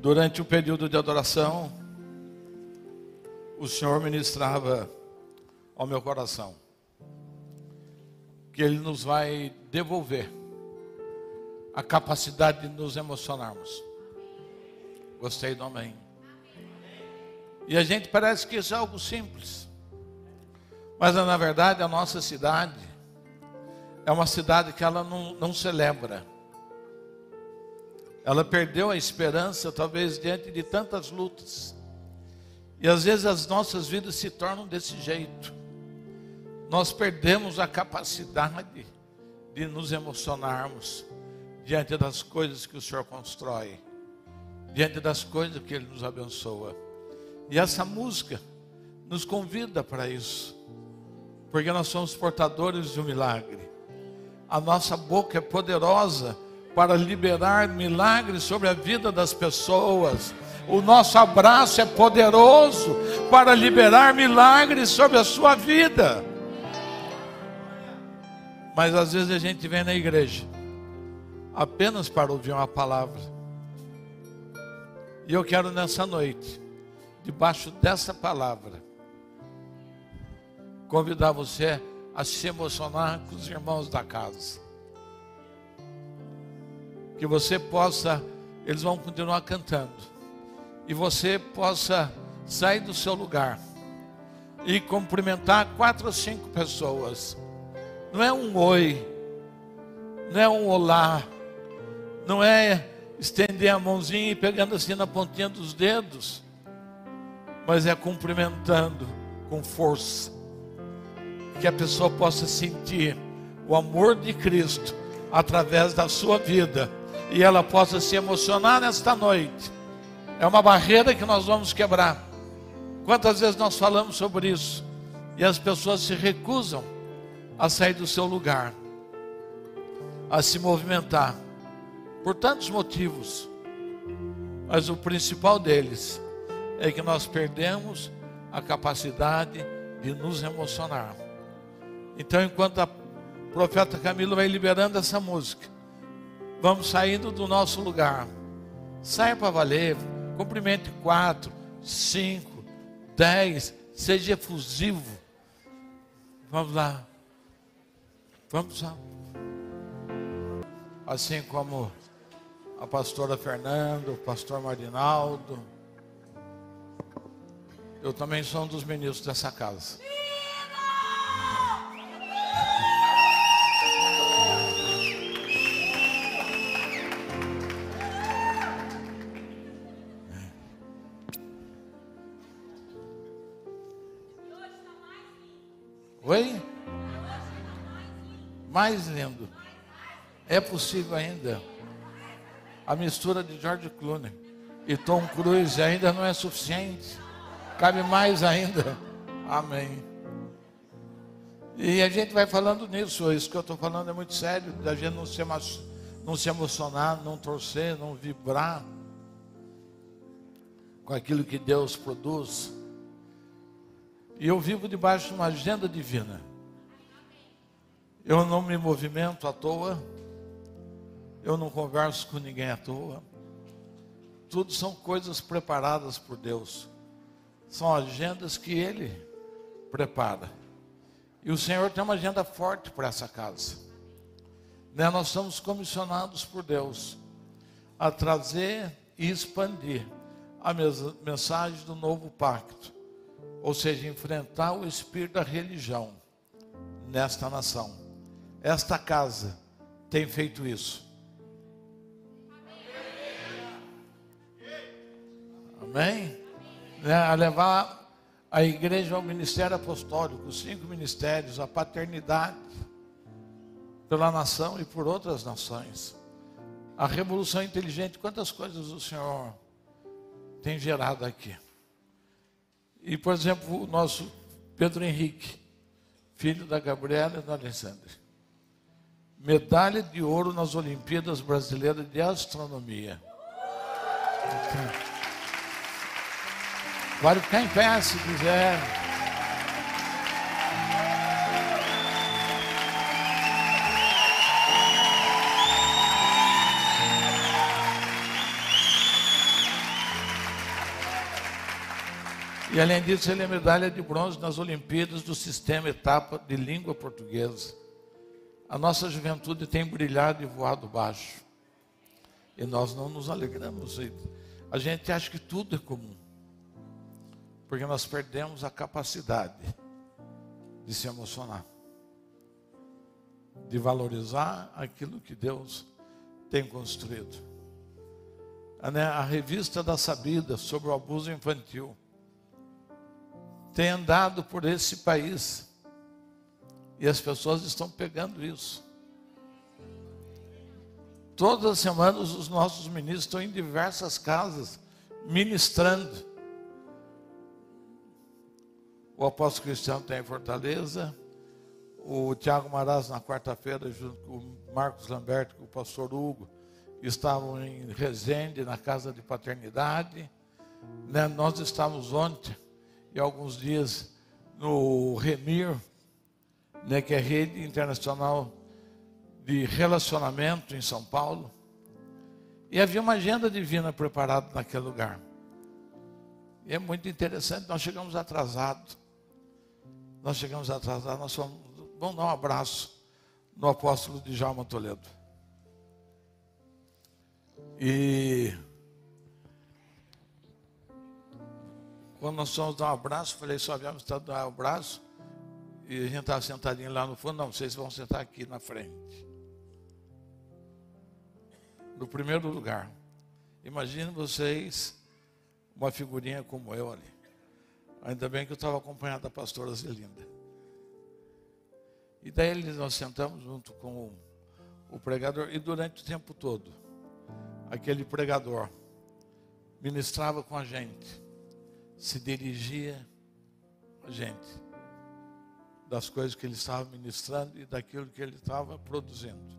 Durante o período de adoração, o Senhor ministrava ao meu coração que Ele nos vai devolver a capacidade de nos emocionarmos. Gostei do amém. E a gente parece que isso é algo simples. Mas na verdade a nossa cidade é uma cidade que ela não, não celebra. Ela perdeu a esperança, talvez, diante de tantas lutas. E às vezes as nossas vidas se tornam desse jeito. Nós perdemos a capacidade de nos emocionarmos diante das coisas que o Senhor constrói, diante das coisas que Ele nos abençoa. E essa música nos convida para isso, porque nós somos portadores de um milagre. A nossa boca é poderosa para liberar milagres sobre a vida das pessoas. O nosso abraço é poderoso para liberar milagres sobre a sua vida. Mas às vezes a gente vem na igreja apenas para ouvir uma palavra. E eu quero nessa noite, debaixo dessa palavra, convidar você a se emocionar com os irmãos da casa que você possa, eles vão continuar cantando, e você possa sair do seu lugar e cumprimentar quatro ou cinco pessoas. Não é um oi, não é um olá, não é estender a mãozinha e pegando assim na pontinha dos dedos, mas é cumprimentando com força, que a pessoa possa sentir o amor de Cristo através da sua vida e ela possa se emocionar nesta noite. É uma barreira que nós vamos quebrar. Quantas vezes nós falamos sobre isso e as pessoas se recusam a sair do seu lugar, a se movimentar, por tantos motivos, mas o principal deles é que nós perdemos a capacidade de nos emocionar. Então, enquanto a profeta Camilo vai liberando essa música, Vamos saindo do nosso lugar. Saia para valer. Cumprimente quatro, cinco, dez. Seja efusivo. Vamos lá. Vamos lá. Assim como a pastora Fernanda, o pastor Marinaldo. Eu também sou um dos ministros dessa casa. Mais lindo. É possível ainda. A mistura de George Clooney e Tom Cruise ainda não é suficiente. Cabe mais ainda. Amém. E a gente vai falando nisso. Isso que eu estou falando é muito sério. Da gente não se, não se emocionar, não torcer, não vibrar com aquilo que Deus produz. E eu vivo debaixo de uma agenda divina. Eu não me movimento à toa. Eu não converso com ninguém à toa. Tudo são coisas preparadas por Deus. São agendas que Ele prepara. E o Senhor tem uma agenda forte para essa casa. Né? Nós somos comissionados por Deus a trazer e expandir a mensagem do novo pacto ou seja, enfrentar o espírito da religião nesta nação. Esta casa tem feito isso. Amém? Né? A levar a igreja ao ministério apostólico, os cinco ministérios, a paternidade pela nação e por outras nações. A revolução inteligente, quantas coisas o Senhor tem gerado aqui. E, por exemplo, o nosso Pedro Henrique, filho da Gabriela e do Alexandre. Medalha de ouro nas Olimpíadas Brasileiras de Astronomia. Pode ficar em pé se quiser. E além disso, ele é medalha de bronze nas Olimpíadas do sistema etapa de língua portuguesa. A nossa juventude tem brilhado e voado baixo. E nós não nos alegramos. A gente acha que tudo é comum. Porque nós perdemos a capacidade de se emocionar, de valorizar aquilo que Deus tem construído. A, né, a revista da Sabida sobre o abuso infantil tem andado por esse país e as pessoas estão pegando isso. Todas as semanas os nossos ministros estão em diversas casas ministrando. O apóstolo Cristiano tem em Fortaleza, o Tiago Maraz na quarta-feira, junto com o Marcos Lamberto, com o pastor Hugo, estavam em Resende, na casa de paternidade. Né? Nós estávamos ontem e alguns dias no Remir, né, que é a rede internacional de relacionamento em São Paulo. E havia uma agenda divina preparada naquele lugar. E é muito interessante, nós chegamos atrasados. Nós chegamos atrasados, nós fomos, vamos dar um abraço no apóstolo de Jalma Toledo. E Quando nós fomos dar um abraço, falei, só viemos dar um abraço. E a gente estava sentadinho lá no fundo. Não, vocês vão sentar aqui na frente. No primeiro lugar. Imagine vocês uma figurinha como eu ali. Ainda bem que eu estava acompanhado da pastora Zelinda. E daí nós sentamos junto com o pregador. E durante o tempo todo, aquele pregador ministrava com a gente se dirigia a gente das coisas que ele estava ministrando e daquilo que ele estava produzindo.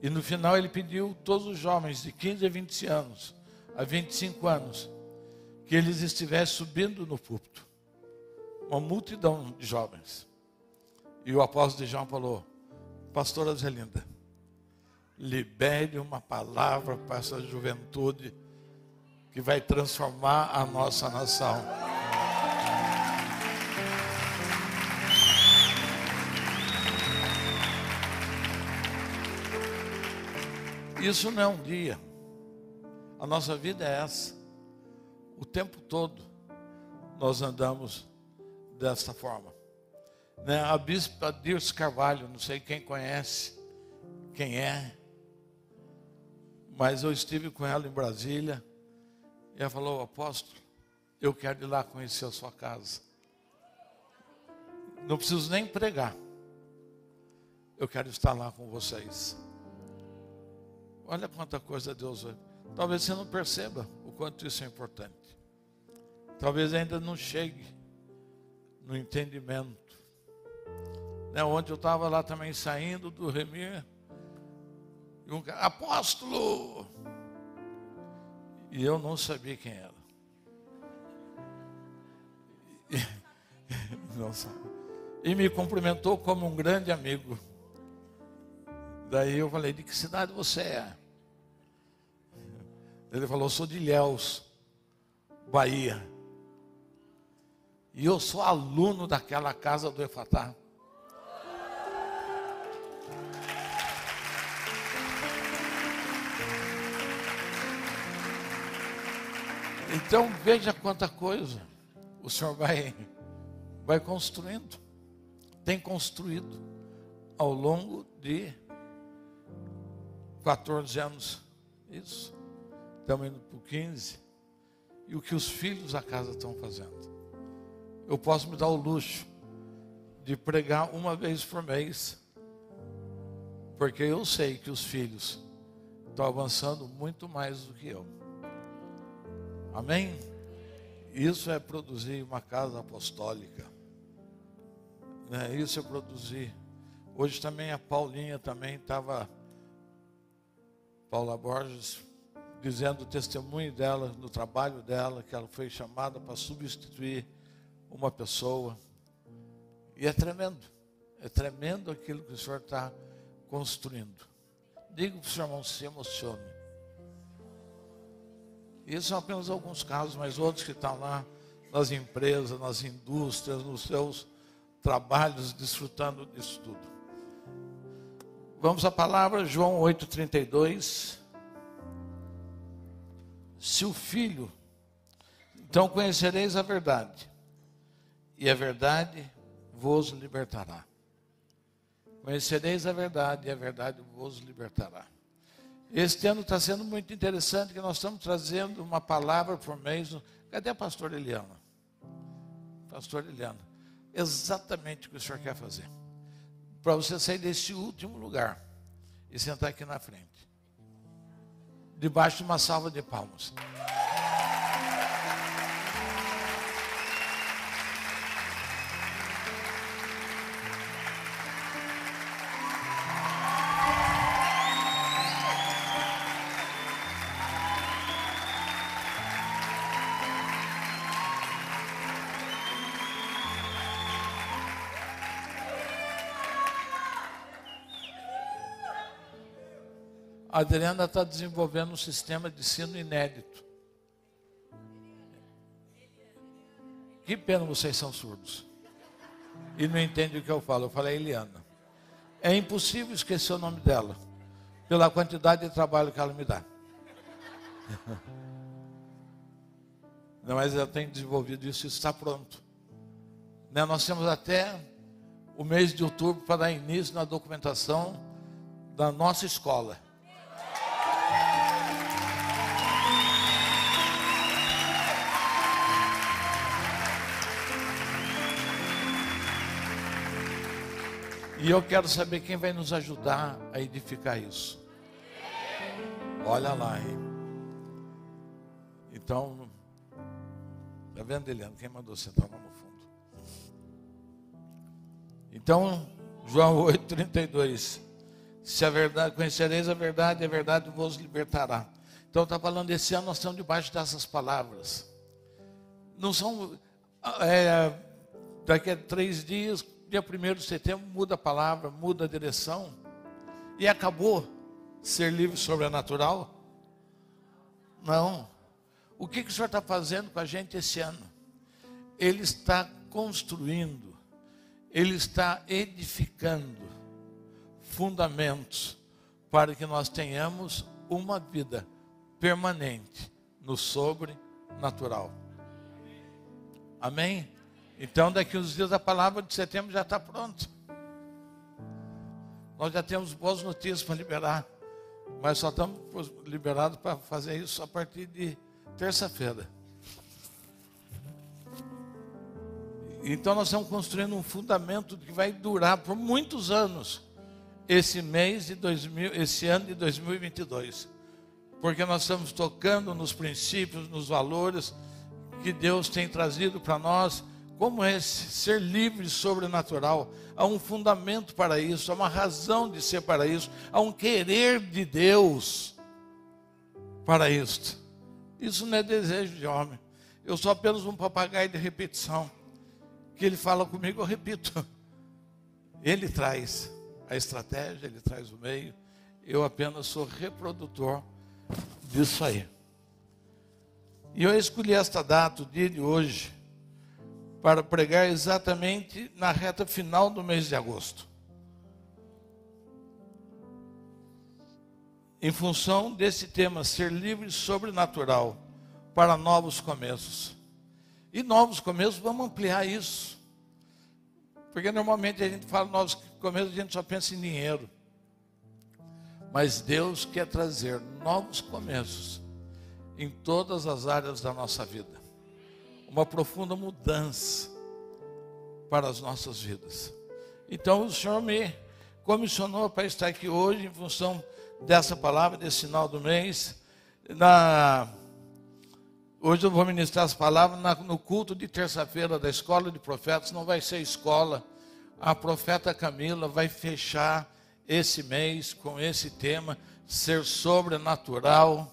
E no final ele pediu todos os jovens de 15 a 20 anos, a 25 anos, que eles estivessem subindo no púlpito. Uma multidão de jovens. E o apóstolo de João falou: Pastora Zelinda, libere uma palavra para essa juventude que vai transformar a nossa nação. Isso não é um dia. A nossa vida é essa. O tempo todo nós andamos desta forma. Né? A bispa Dirce Carvalho, não sei quem conhece, quem é, mas eu estive com ela em Brasília e ela falou, apóstolo, eu quero ir lá conhecer a sua casa. Não preciso nem pregar. Eu quero estar lá com vocês. Olha quanta coisa Deus vai. Talvez você não perceba o quanto isso é importante. Talvez ainda não chegue no entendimento. Né, ontem eu estava lá também saindo do Remir. E um apóstolo! E eu não sabia quem era. E me cumprimentou como um grande amigo. Daí eu falei, de que cidade você é? Ele falou, sou de Ilhéus, Bahia. E eu sou aluno daquela casa do Efatá. Então veja quanta coisa o Senhor vai, vai construindo. Tem construído ao longo de 14 anos. Isso. Estamos indo para 15. E o que os filhos da casa estão fazendo. Eu posso me dar o luxo de pregar uma vez por mês. Porque eu sei que os filhos estão avançando muito mais do que eu. Amém? Isso é produzir uma casa apostólica. Né? Isso é produzir. Hoje também a Paulinha também estava, Paula Borges, dizendo o testemunho dela, do trabalho dela, que ela foi chamada para substituir uma pessoa. E é tremendo. É tremendo aquilo que o Senhor está construindo. Diga para o seu irmão, se emocione. Isso são apenas alguns casos, mas outros que estão lá nas empresas, nas indústrias, nos seus trabalhos, desfrutando disso tudo. Vamos à palavra, João 8,32. Se o Filho, então conhecereis a verdade, e a verdade vos libertará. Conhecereis a verdade, e a verdade vos libertará. Este ano está sendo muito interessante, que nós estamos trazendo uma palavra por mês. Cadê a pastora Eliana? Pastor Eliana, exatamente o que o senhor quer fazer. Para você sair desse último lugar e sentar aqui na frente. Debaixo de uma salva de palmas. A Adriana está desenvolvendo um sistema de ensino inédito. Que pena vocês são surdos. E não entendem o que eu falo. Eu falei Eliana. É impossível esquecer o nome dela. Pela quantidade de trabalho que ela me dá. Não, mas ela tem desenvolvido isso, isso está pronto. Né? Nós temos até o mês de outubro para dar início na documentação da nossa escola. E eu quero saber quem vai nos ajudar a edificar isso. Olha lá, hein? Então, tá vendo, Eliano? Quem mandou sentar lá no fundo? Então, João 8,32. Se a verdade, conhecereis a verdade, a verdade vos libertará. Então, está falando, esse ano nós estamos debaixo dessas palavras. Não são. É, daqui a três dias, dia 1 de setembro, muda a palavra, muda a direção. E acabou ser livre sobrenatural? Não. O que, que o Senhor está fazendo com a gente esse ano? Ele está construindo, Ele está edificando fundamentos para que nós tenhamos uma vida permanente no sobrenatural. Amém? Então, daqui uns dias a palavra de setembro já está pronta. Nós já temos boas notícias para liberar, mas só estamos liberados para fazer isso a partir de terça-feira. Então nós estamos construindo um fundamento que vai durar por muitos anos esse mês de 2000, esse ano de 2022. Porque nós estamos tocando nos princípios, nos valores que Deus tem trazido para nós como é ser livre e sobrenatural? Há um fundamento para isso, há uma razão de ser para isso, há um querer de Deus para isto. Isso não é desejo de homem. Eu sou apenas um papagaio de repetição. Que ele fala comigo, eu repito. Ele traz a estratégia, ele traz o meio. Eu apenas sou reprodutor disso aí. E eu escolhi esta data, o dia de hoje para pregar exatamente na reta final do mês de agosto. Em função desse tema, ser livre e sobrenatural para novos começos. E novos começos, vamos ampliar isso. Porque normalmente a gente fala novos começos, a gente só pensa em dinheiro. Mas Deus quer trazer novos começos em todas as áreas da nossa vida uma profunda mudança para as nossas vidas. Então o Senhor me comissionou para estar aqui hoje em função dessa palavra, desse final do mês. Na, hoje eu vou ministrar as palavras no culto de terça-feira da Escola de Profetas, não vai ser escola. A profeta Camila vai fechar esse mês com esse tema, ser sobrenatural,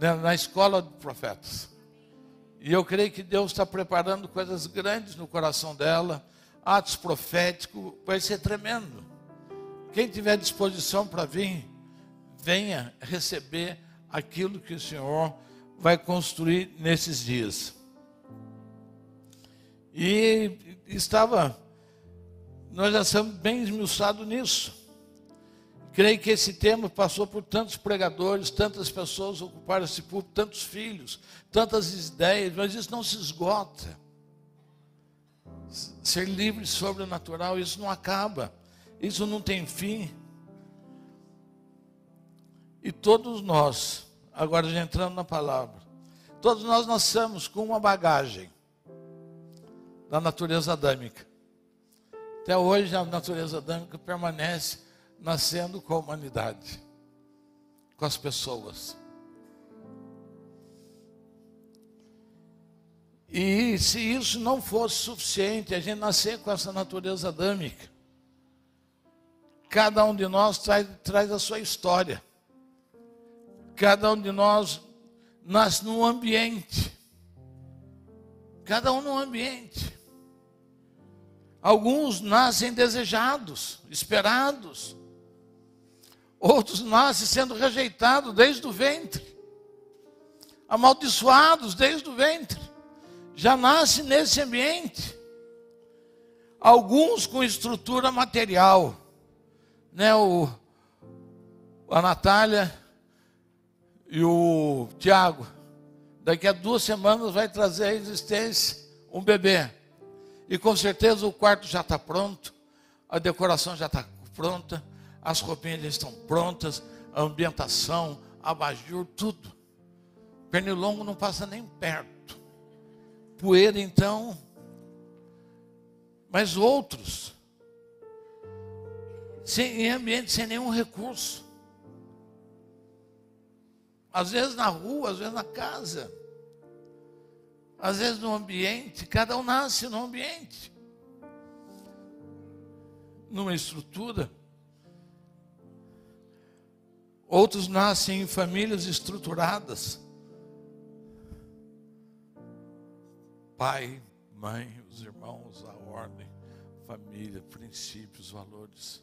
né, na Escola de Profetas. E eu creio que Deus está preparando coisas grandes no coração dela, atos proféticos, vai ser tremendo. Quem tiver disposição para vir, venha receber aquilo que o Senhor vai construir nesses dias. E estava, nós já estamos bem esmiuçados nisso. Creio que esse tema passou por tantos pregadores, tantas pessoas ocuparam esse público, tantos filhos, tantas ideias, mas isso não se esgota. Ser livre sobrenatural, isso não acaba, isso não tem fim. E todos nós, agora já entrando na palavra, todos nós nascemos com uma bagagem da natureza adâmica. Até hoje a natureza adâmica permanece nascendo com a humanidade, com as pessoas. E se isso não fosse suficiente, a gente nascer com essa natureza adâmica, cada um de nós traz, traz a sua história. Cada um de nós nasce num ambiente. Cada um num ambiente. Alguns nascem desejados, esperados. Outros nascem sendo rejeitados desde o ventre. Amaldiçoados desde o ventre. Já nasce nesse ambiente. Alguns com estrutura material. Né, o, a Natália e o Tiago, daqui a duas semanas vai trazer à existência um bebê. E com certeza o quarto já está pronto, a decoração já está pronta, as roupinhas já estão prontas, a ambientação, abajur, tudo. Pernilongo não passa nem perto. Poeira, então. Mas outros, sem, em ambiente sem nenhum recurso. Às vezes na rua, às vezes na casa. Às vezes no ambiente, cada um nasce no ambiente. Numa estrutura. Outros nascem em famílias estruturadas. Pai, mãe, os irmãos, a ordem, família, princípios, valores.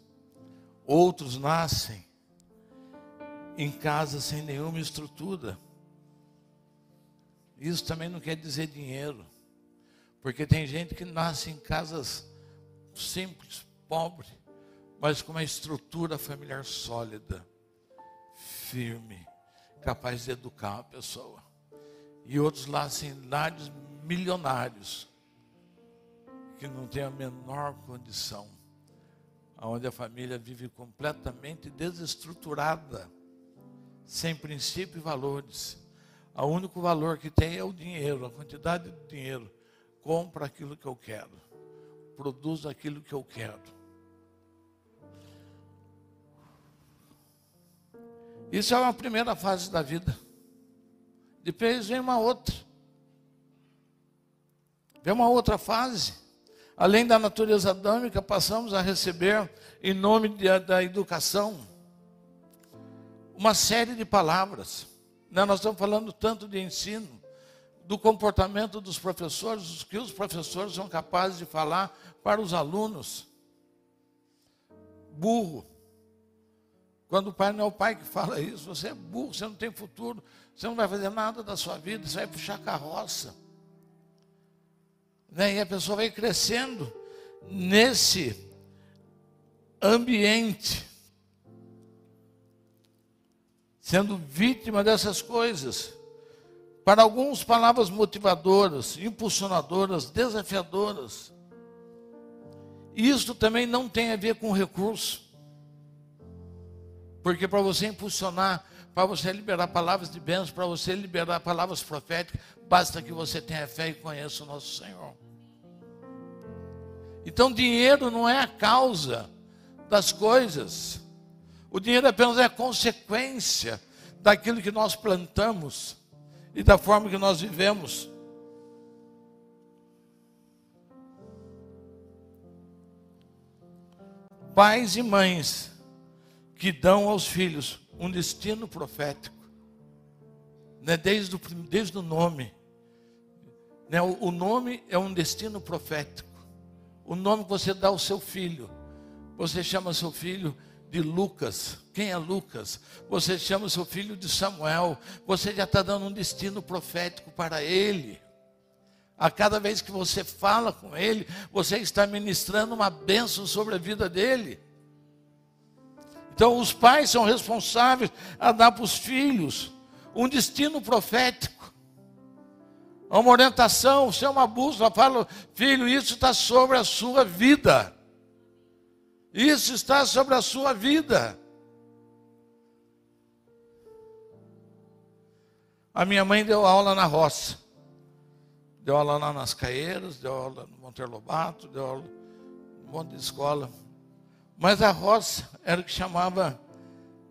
Outros nascem em casa sem nenhuma estrutura. Isso também não quer dizer dinheiro, porque tem gente que nasce em casas simples, pobre, mas com uma estrutura familiar sólida, firme, capaz de educar a pessoa. E outros nascem em lares milionários, que não têm a menor condição, onde a família vive completamente desestruturada sem princípio e valores. O único valor que tem é o dinheiro, a quantidade de dinheiro. Compra aquilo que eu quero, produz aquilo que eu quero. Isso é uma primeira fase da vida. Depois vem uma outra. Vem uma outra fase. Além da natureza adâmica, passamos a receber, em nome da educação, uma série de palavras. Né? Nós estamos falando tanto de ensino, do comportamento dos professores, o que os professores são capazes de falar para os alunos. Burro. Quando o pai não é o pai que fala isso, você é burro, você não tem futuro, você não vai fazer nada da sua vida, você vai puxar carroça. Né? E a pessoa vai crescendo nesse ambiente sendo vítima dessas coisas. Para alguns, palavras motivadoras, impulsionadoras, desafiadoras. Isso também não tem a ver com recurso. Porque para você impulsionar, para você liberar palavras de bênção, para você liberar palavras proféticas, basta que você tenha fé e conheça o nosso Senhor. Então, dinheiro não é a causa das coisas. O dinheiro apenas é consequência daquilo que nós plantamos e da forma que nós vivemos. Pais e mães que dão aos filhos um destino profético, né? desde, o, desde o nome. Né? O, o nome é um destino profético. O nome que você dá ao seu filho, você chama seu filho de Lucas. Quem é Lucas? Você chama seu filho de Samuel. Você já está dando um destino profético para ele. A cada vez que você fala com ele, você está ministrando uma bênção sobre a vida dele. Então, os pais são responsáveis a dar para os filhos um destino profético, uma orientação, ser uma bússola. Fala, filho, isso está sobre a sua vida. Isso está sobre a sua vida. A minha mãe deu aula na roça. Deu aula lá nas Caeiras, deu aula no Monteiro Lobato, deu aula no monte de escola. Mas a roça era o que chamava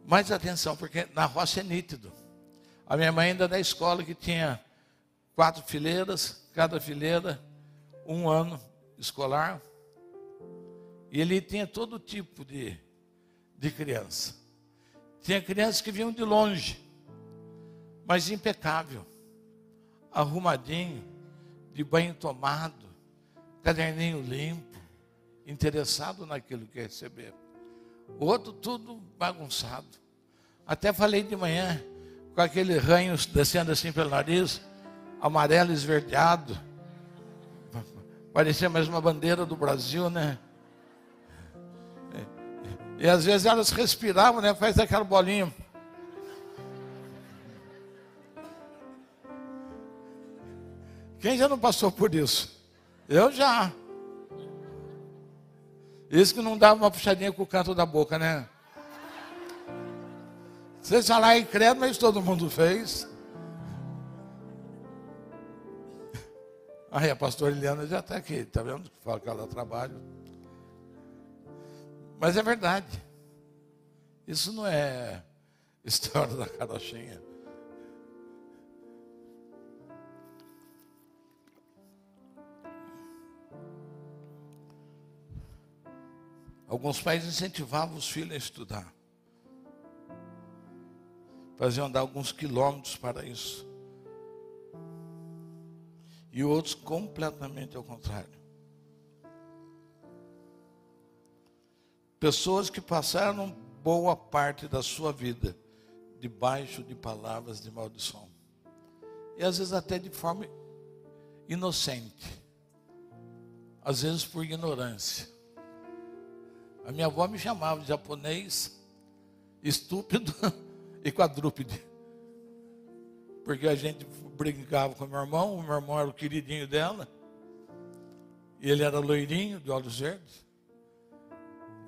mais atenção, porque na roça é nítido. A minha mãe ainda da escola que tinha quatro fileiras, cada fileira um ano escolar. E ele tinha todo tipo de, de criança. Tinha crianças que vinham de longe mas impecável, arrumadinho, de banho tomado, caderninho limpo, interessado naquilo que receber. O outro tudo bagunçado. Até falei de manhã, com aquele ranho descendo assim pelo nariz, amarelo esverdeado. Parecia mais uma bandeira do Brasil, né? E, às vezes elas respiravam, né? Faz aquela bolinha. Quem já não passou por isso? Eu já. Isso que não dava uma puxadinha com o canto da boca, né? Vocês falaram em credo, mas todo mundo fez. Aí a pastora Eliana já está aqui, está vendo? Fala que ela trabalha. Mas é verdade. Isso não é história da carochinha. Alguns pais incentivavam os filhos a estudar. Faziam andar alguns quilômetros para isso. E outros completamente ao contrário. Pessoas que passaram boa parte da sua vida debaixo de palavras de maldição. E às vezes até de forma inocente. Às vezes por ignorância. A minha avó me chamava de japonês estúpido e quadrúpede. Porque a gente brincava com meu irmão, o meu irmão era o queridinho dela. E ele era loirinho, de olhos verdes.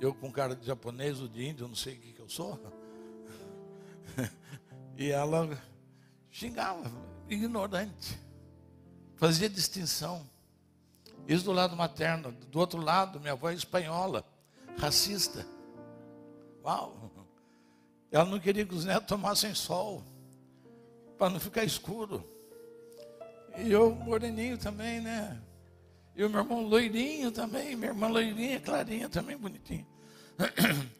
Eu com cara de japonês ou de índio, não sei o que, que eu sou. E ela xingava, ignorante. Fazia distinção. Isso do lado materno. Do outro lado, minha avó é espanhola racista. Uau! Ela não queria que os netos tomassem sol, para não ficar escuro. E eu, moreninho também, né? E o meu irmão loirinho também, minha irmã loirinha, clarinha também, bonitinha.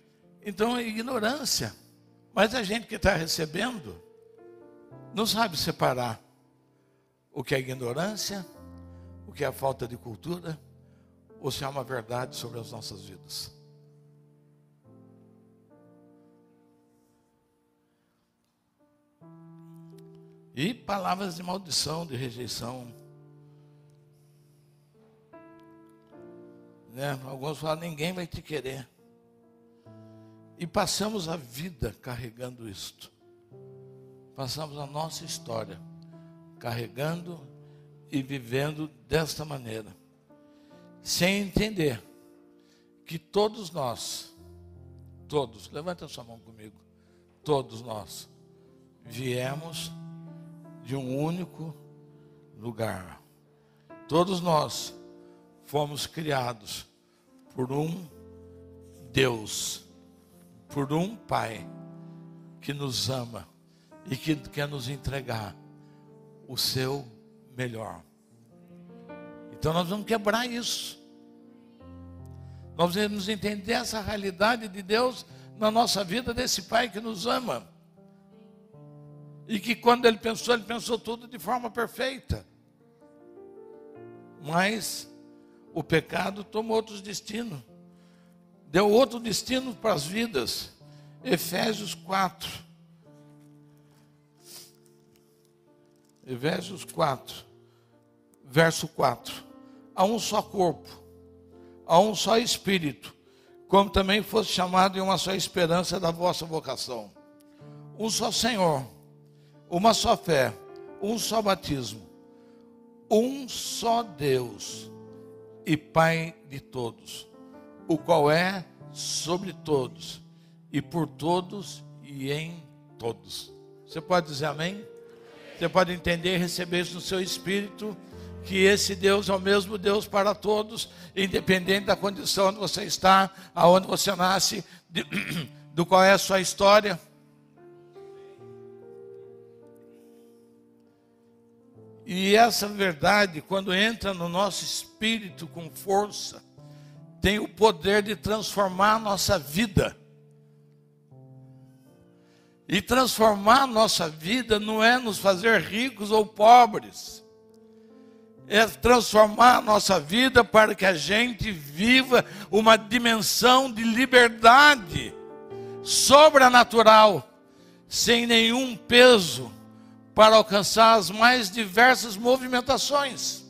Então é ignorância. Mas a gente que está recebendo, não sabe separar o que é ignorância, o que é falta de cultura, ou se há uma verdade sobre as nossas vidas. E palavras de maldição, de rejeição. Né? Alguns falam, ninguém vai te querer. E passamos a vida carregando isto. Passamos a nossa história carregando e vivendo desta maneira. Sem entender que todos nós, todos, levanta sua mão comigo, todos nós viemos de um único lugar. Todos nós fomos criados por um Deus, por um Pai que nos ama e que quer nos entregar o seu melhor. Então nós vamos quebrar isso. Nós vamos entender essa realidade de Deus na nossa vida, desse Pai que nos ama. E que quando ele pensou, ele pensou tudo de forma perfeita. Mas o pecado tomou outros destinos. Deu outro destino para as vidas. Efésios 4. Efésios 4, verso 4. Há um só corpo, há um só espírito, como também fosse chamado em uma só esperança da vossa vocação. Um só Senhor, uma só fé, um só batismo, um só Deus e Pai de todos, o qual é sobre todos e por todos e em todos. Você pode dizer amém? Você pode entender e receber isso no seu espírito, que esse Deus é o mesmo Deus para todos, independente da condição onde você está, aonde você nasce, de, do qual é a sua história. E essa verdade, quando entra no nosso espírito com força, tem o poder de transformar a nossa vida. E transformar a nossa vida não é nos fazer ricos ou pobres, é transformar a nossa vida para que a gente viva uma dimensão de liberdade sobrenatural, sem nenhum peso, para alcançar as mais diversas movimentações.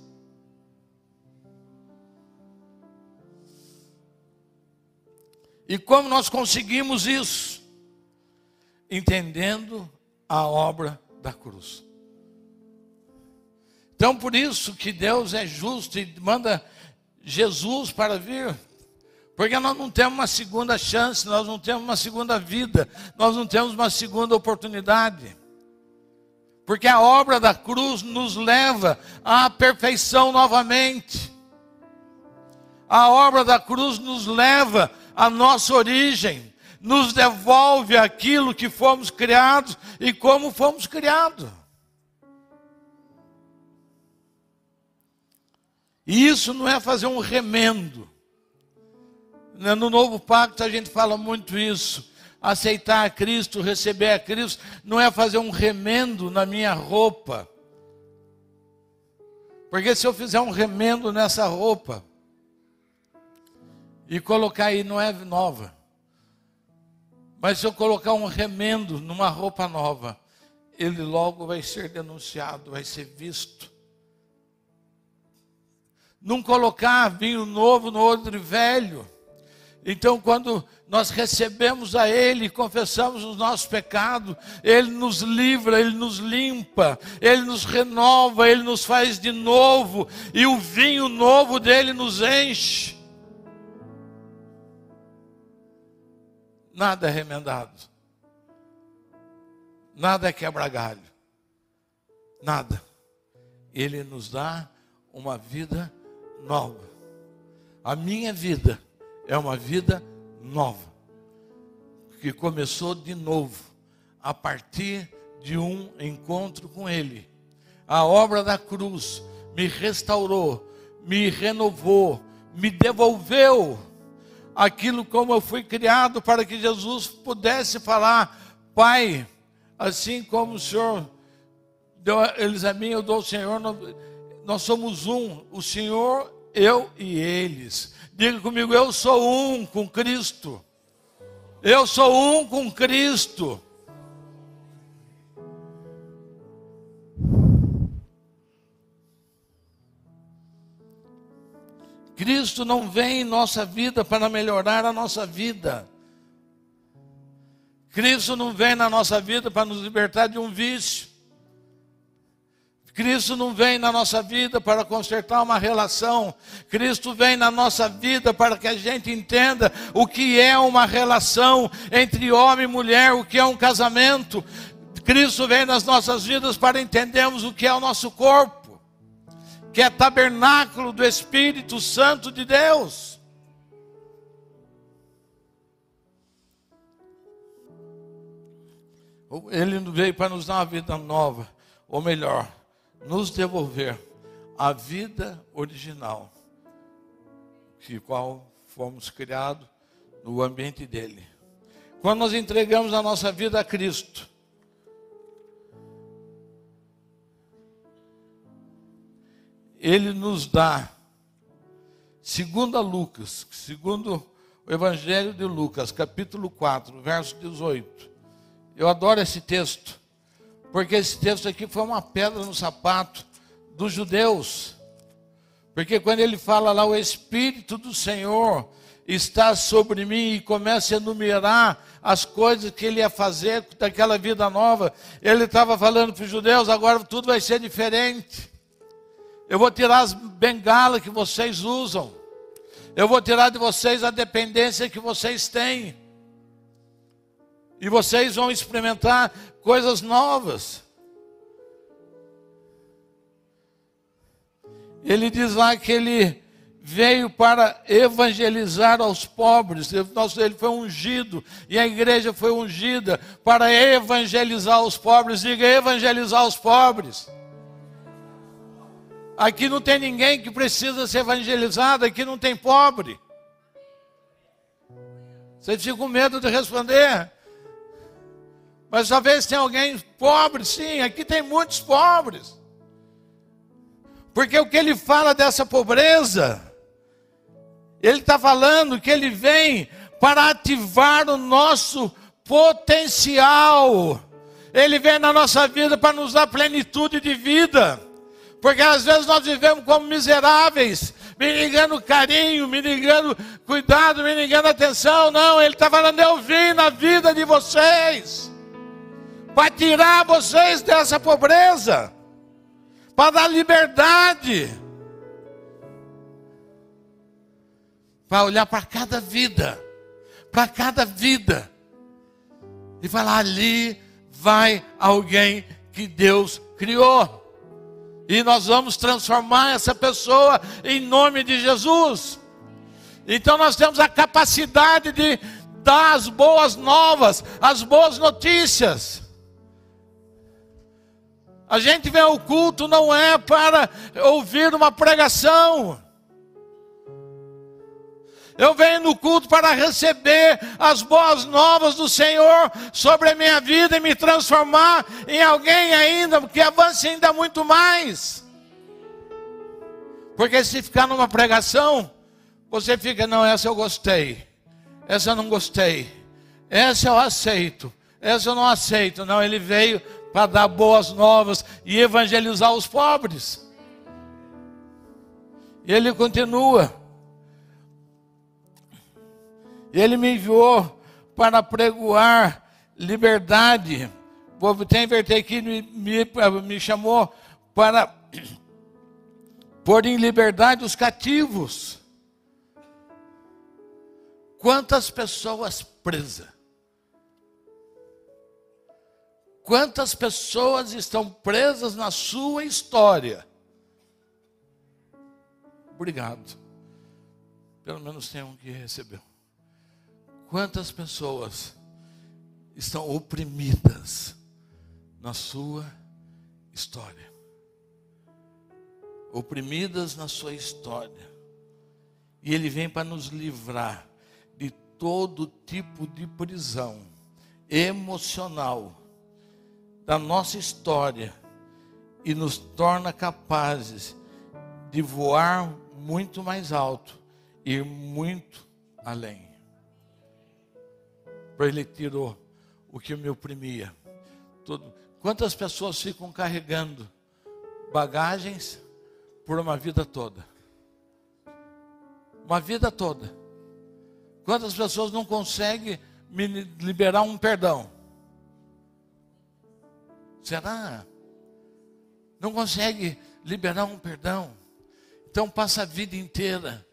E como nós conseguimos isso? entendendo a obra da cruz. Então, por isso que Deus é justo e manda Jesus para vir. Porque nós não temos uma segunda chance, nós não temos uma segunda vida, nós não temos uma segunda oportunidade. Porque a obra da cruz nos leva à perfeição novamente. A obra da cruz nos leva à nossa origem nos devolve aquilo que fomos criados e como fomos criados. E isso não é fazer um remendo. No novo pacto a gente fala muito isso. Aceitar a Cristo, receber a Cristo, não é fazer um remendo na minha roupa. Porque se eu fizer um remendo nessa roupa e colocar aí, não é nova. Mas se eu colocar um remendo numa roupa nova, ele logo vai ser denunciado, vai ser visto. Não colocar vinho novo no odre velho. Então, quando nós recebemos a Ele, confessamos os nossos pecados, Ele nos livra, Ele nos limpa, Ele nos renova, Ele nos faz de novo, e o vinho novo dele nos enche. nada é remendado, nada é quebra-galho, nada. Ele nos dá uma vida nova. A minha vida é uma vida nova, que começou de novo, a partir de um encontro com Ele. A obra da cruz me restaurou, me renovou, me devolveu aquilo como eu fui criado para que Jesus pudesse falar, Pai, assim como o Senhor deu eles a mim, eu dou ao Senhor, nós somos um, o Senhor, eu e eles. Diga comigo, eu sou um com Cristo. Eu sou um com Cristo. Cristo não vem em nossa vida para melhorar a nossa vida. Cristo não vem na nossa vida para nos libertar de um vício. Cristo não vem na nossa vida para consertar uma relação. Cristo vem na nossa vida para que a gente entenda o que é uma relação entre homem e mulher, o que é um casamento. Cristo vem nas nossas vidas para entendermos o que é o nosso corpo que é tabernáculo do Espírito Santo de Deus. Ele veio para nos dar uma vida nova, ou melhor, nos devolver a vida original, que qual fomos criados no ambiente dele. Quando nós entregamos a nossa vida a Cristo, ele nos dá, segundo Lucas, segundo o Evangelho de Lucas, capítulo 4, verso 18. Eu adoro esse texto, porque esse texto aqui foi uma pedra no sapato dos judeus. Porque quando ele fala lá, o Espírito do Senhor está sobre mim e começa a enumerar as coisas que ele ia fazer daquela vida nova, ele estava falando para os judeus: agora tudo vai ser diferente. Eu vou tirar as bengalas que vocês usam. Eu vou tirar de vocês a dependência que vocês têm. E vocês vão experimentar coisas novas. Ele diz lá que ele veio para evangelizar aos pobres. Ele foi ungido e a igreja foi ungida para evangelizar os pobres. Diga evangelizar os pobres. Aqui não tem ninguém que precisa ser evangelizado, aqui não tem pobre. Você fica com medo de responder. Mas talvez tenha alguém pobre, sim, aqui tem muitos pobres. Porque o que ele fala dessa pobreza, ele está falando que ele vem para ativar o nosso potencial. Ele vem na nossa vida para nos dar plenitude de vida. Porque às vezes nós vivemos como miseráveis, me ligando carinho, me ligando cuidado, me ligando atenção. Não, ele está falando, eu vim na vida de vocês para tirar vocês dessa pobreza para dar liberdade, para olhar para cada vida, para cada vida, e falar: ali vai alguém que Deus criou. E nós vamos transformar essa pessoa em nome de Jesus. Então nós temos a capacidade de dar as boas novas, as boas notícias. A gente vem ao culto não é para ouvir uma pregação. Eu venho no culto para receber as boas novas do Senhor sobre a minha vida e me transformar em alguém ainda que avance ainda muito mais. Porque se ficar numa pregação, você fica, não, essa eu gostei, essa eu não gostei, essa eu aceito, essa eu não aceito. Não, ele veio para dar boas novas e evangelizar os pobres. E ele continua. Ele me enviou para pregoar liberdade. Vou até inverter aqui, me, me, me chamou para pôr em liberdade os cativos. Quantas pessoas presas? Quantas pessoas estão presas na sua história? Obrigado. Pelo menos tem um que recebeu. Quantas pessoas estão oprimidas na sua história? Oprimidas na sua história. E Ele vem para nos livrar de todo tipo de prisão emocional da nossa história e nos torna capazes de voar muito mais alto, ir muito além. Para ele tirou o que me oprimia. Tudo. Quantas pessoas ficam carregando bagagens por uma vida toda? Uma vida toda. Quantas pessoas não conseguem me liberar um perdão? Será? Não consegue liberar um perdão. Então passa a vida inteira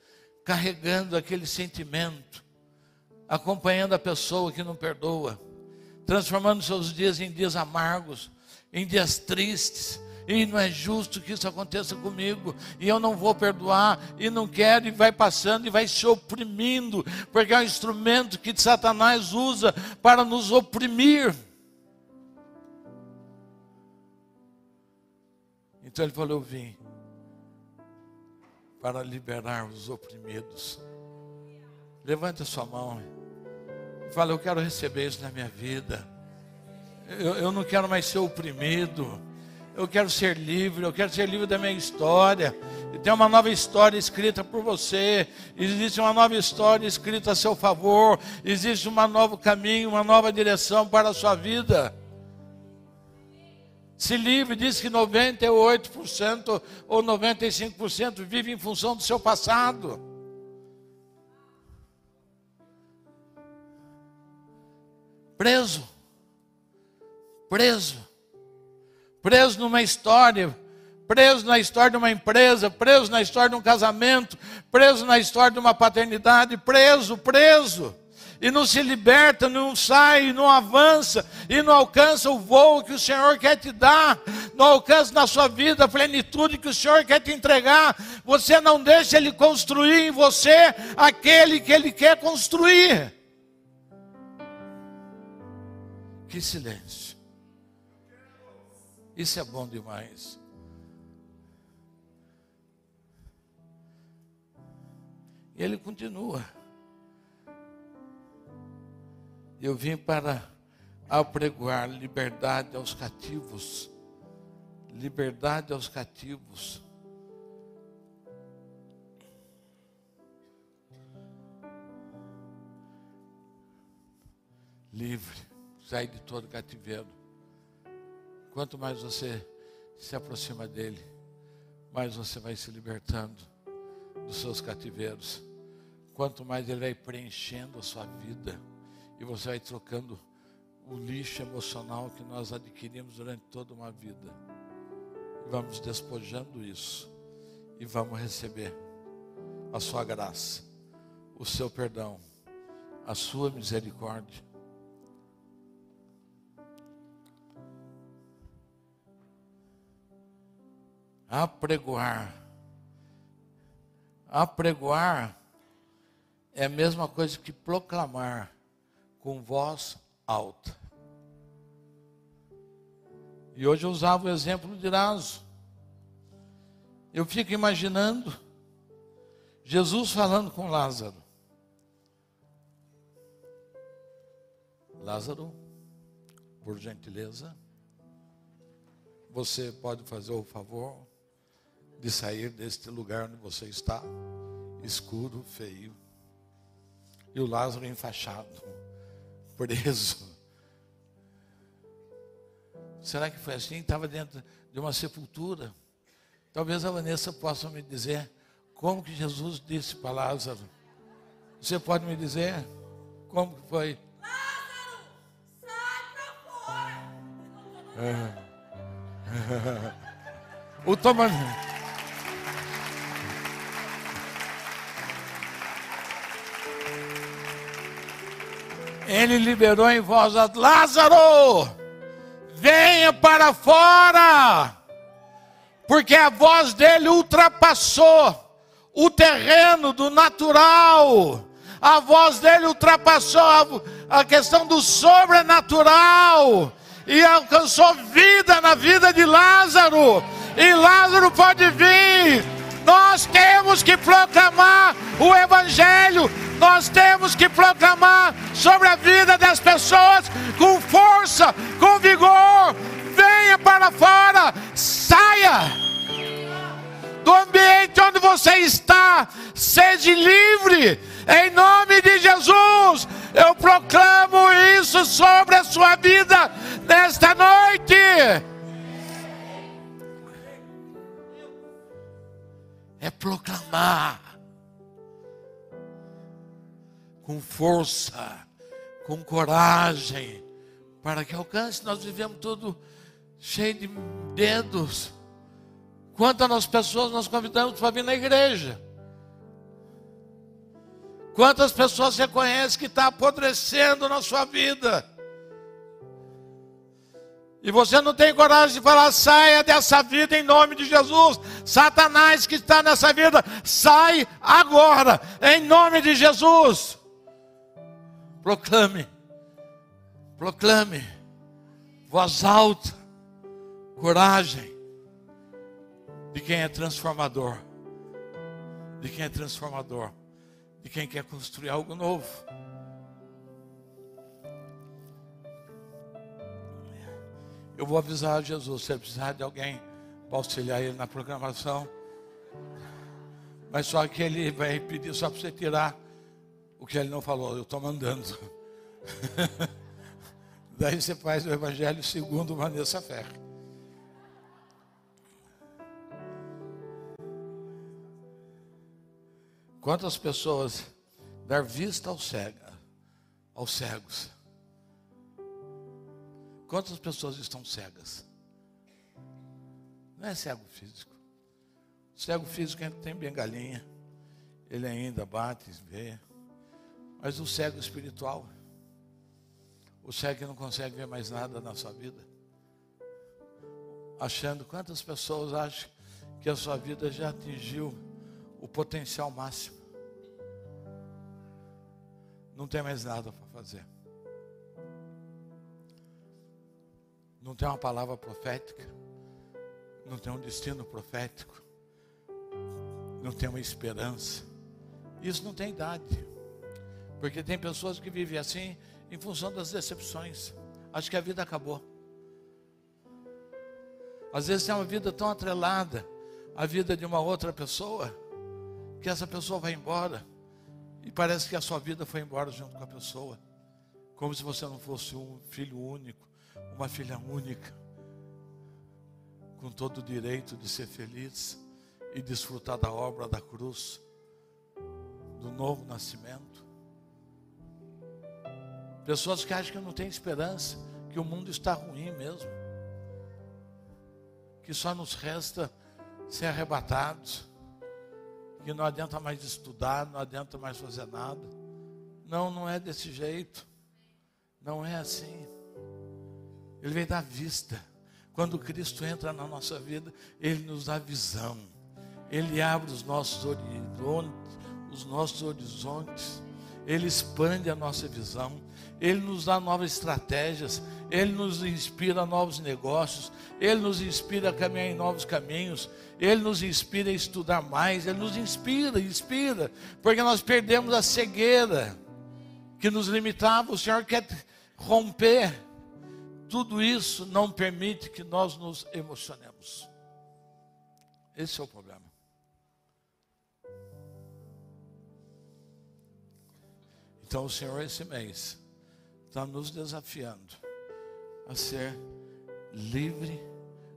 carregando aquele sentimento, acompanhando a pessoa que não perdoa, transformando seus dias em dias amargos, em dias tristes. E não é justo que isso aconteça comigo, e eu não vou perdoar, e não quero, e vai passando e vai se oprimindo, porque é um instrumento que Satanás usa para nos oprimir. Então ele falou: Eu vim para liberar os oprimidos. Levante a sua mão e fala: Eu quero receber isso na minha vida. Eu, eu não quero mais ser oprimido. Eu quero ser livre. Eu quero ser livre da minha história. E tem uma nova história escrita por você. Existe uma nova história escrita a seu favor. Existe um novo caminho, uma nova direção para a sua vida. Se livre, diz que 98% ou 95% vive em função do seu passado. Preso. Preso. Preso numa história preso na história de uma empresa, preso na história de um casamento, preso na história de uma paternidade, preso, preso. E não se liberta, não sai, não avança, e não alcança o voo que o Senhor quer te dar, não alcança na sua vida a plenitude que o Senhor quer te entregar. Você não deixa Ele construir em você aquele que Ele quer construir. Que silêncio. Isso é bom demais. E ele continua. Eu vim para apregoar liberdade aos cativos. Liberdade aos cativos. Livre, sai de todo cativeiro. Quanto mais você se aproxima dele, mais você vai se libertando dos seus cativeiros. Quanto mais Ele vai preenchendo a sua vida e você vai trocando o lixo emocional que nós adquirimos durante toda uma vida. Vamos despojando isso e vamos receber a sua graça, o seu perdão, a sua misericórdia. Apregoar Apregoar é a mesma coisa que proclamar com voz alta. E hoje eu usava o exemplo de Lázaro. Eu fico imaginando Jesus falando com Lázaro. Lázaro, por gentileza, você pode fazer o favor de sair deste lugar onde você está, escuro, feio. E o Lázaro enfaixado, preso. Será que foi assim? Estava dentro de uma sepultura. Talvez a Vanessa possa me dizer como que Jesus disse para Lázaro. Você pode me dizer como que foi? Lázaro, sai para fora. o Tomás. Ele liberou em voz alta: Lázaro, venha para fora, porque a voz dele ultrapassou o terreno do natural, a voz dele ultrapassou a, a questão do sobrenatural e alcançou vida na vida de Lázaro. E Lázaro pode vir. Nós temos que proclamar o Evangelho nós temos que proclamar sobre a vida das pessoas com força, com vigor. Venha para fora, saia do ambiente onde você está, seja livre, em nome de Jesus. Eu proclamo isso sobre a sua vida nesta noite. É proclamar com força, com coragem, para que alcance. Nós vivemos tudo cheio de dedos. Quantas pessoas nós convidamos para vir na igreja? Quantas pessoas você conhece que está apodrecendo na sua vida? E você não tem coragem de falar, saia dessa vida em nome de Jesus. Satanás que está nessa vida, sai agora, em nome de Jesus. Proclame, proclame, voz alta, coragem de quem é transformador, de quem é transformador, de quem quer construir algo novo. Eu vou avisar a Jesus, se ele precisar de alguém para auxiliar ele na programação. Mas só que ele vai pedir só para você tirar o que ele não falou, eu estou mandando. Daí você faz o Evangelho segundo Vanessa Ferre. Quantas pessoas dar vista ao cega, aos cegos Quantas pessoas estão cegas? Não é cego físico. Cego físico ainda tem bengalinha, ele ainda bate, vê. Mas o cego espiritual, o cego que não consegue ver mais nada na sua vida, achando quantas pessoas acham que a sua vida já atingiu o potencial máximo. Não tem mais nada para fazer. Não tem uma palavra profética. Não tem um destino profético. Não tem uma esperança. Isso não tem idade. Porque tem pessoas que vivem assim em função das decepções. Acho que a vida acabou. Às vezes tem uma vida tão atrelada à vida de uma outra pessoa, que essa pessoa vai embora e parece que a sua vida foi embora junto com a pessoa, como se você não fosse um filho único, uma filha única, com todo o direito de ser feliz e desfrutar da obra da cruz, do novo nascimento. Pessoas que acham que não tem esperança, que o mundo está ruim mesmo, que só nos resta ser arrebatados, que não adianta mais estudar, não adianta mais fazer nada. Não, não é desse jeito. Não é assim. Ele vem dar vista. Quando Cristo entra na nossa vida, Ele nos dá visão. Ele abre os nossos horizontes, os nossos horizontes. Ele expande a nossa visão. Ele nos dá novas estratégias, Ele nos inspira a novos negócios, Ele nos inspira a caminhar em novos caminhos, Ele nos inspira a estudar mais, Ele nos inspira, inspira, porque nós perdemos a cegueira que nos limitava, o Senhor quer romper. Tudo isso não permite que nós nos emocionemos. Esse é o problema. Então o Senhor esse mês está nos desafiando a ser livre,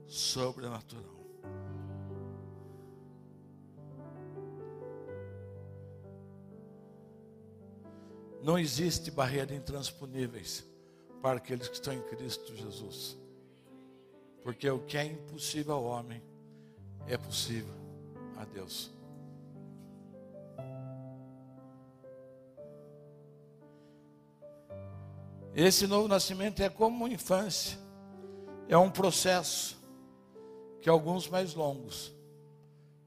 sobrenatural. Não existe barreira intransponíveis para aqueles que estão em Cristo Jesus. Porque o que é impossível ao homem é possível a Deus. Esse novo nascimento é como uma infância, é um processo que alguns mais longos.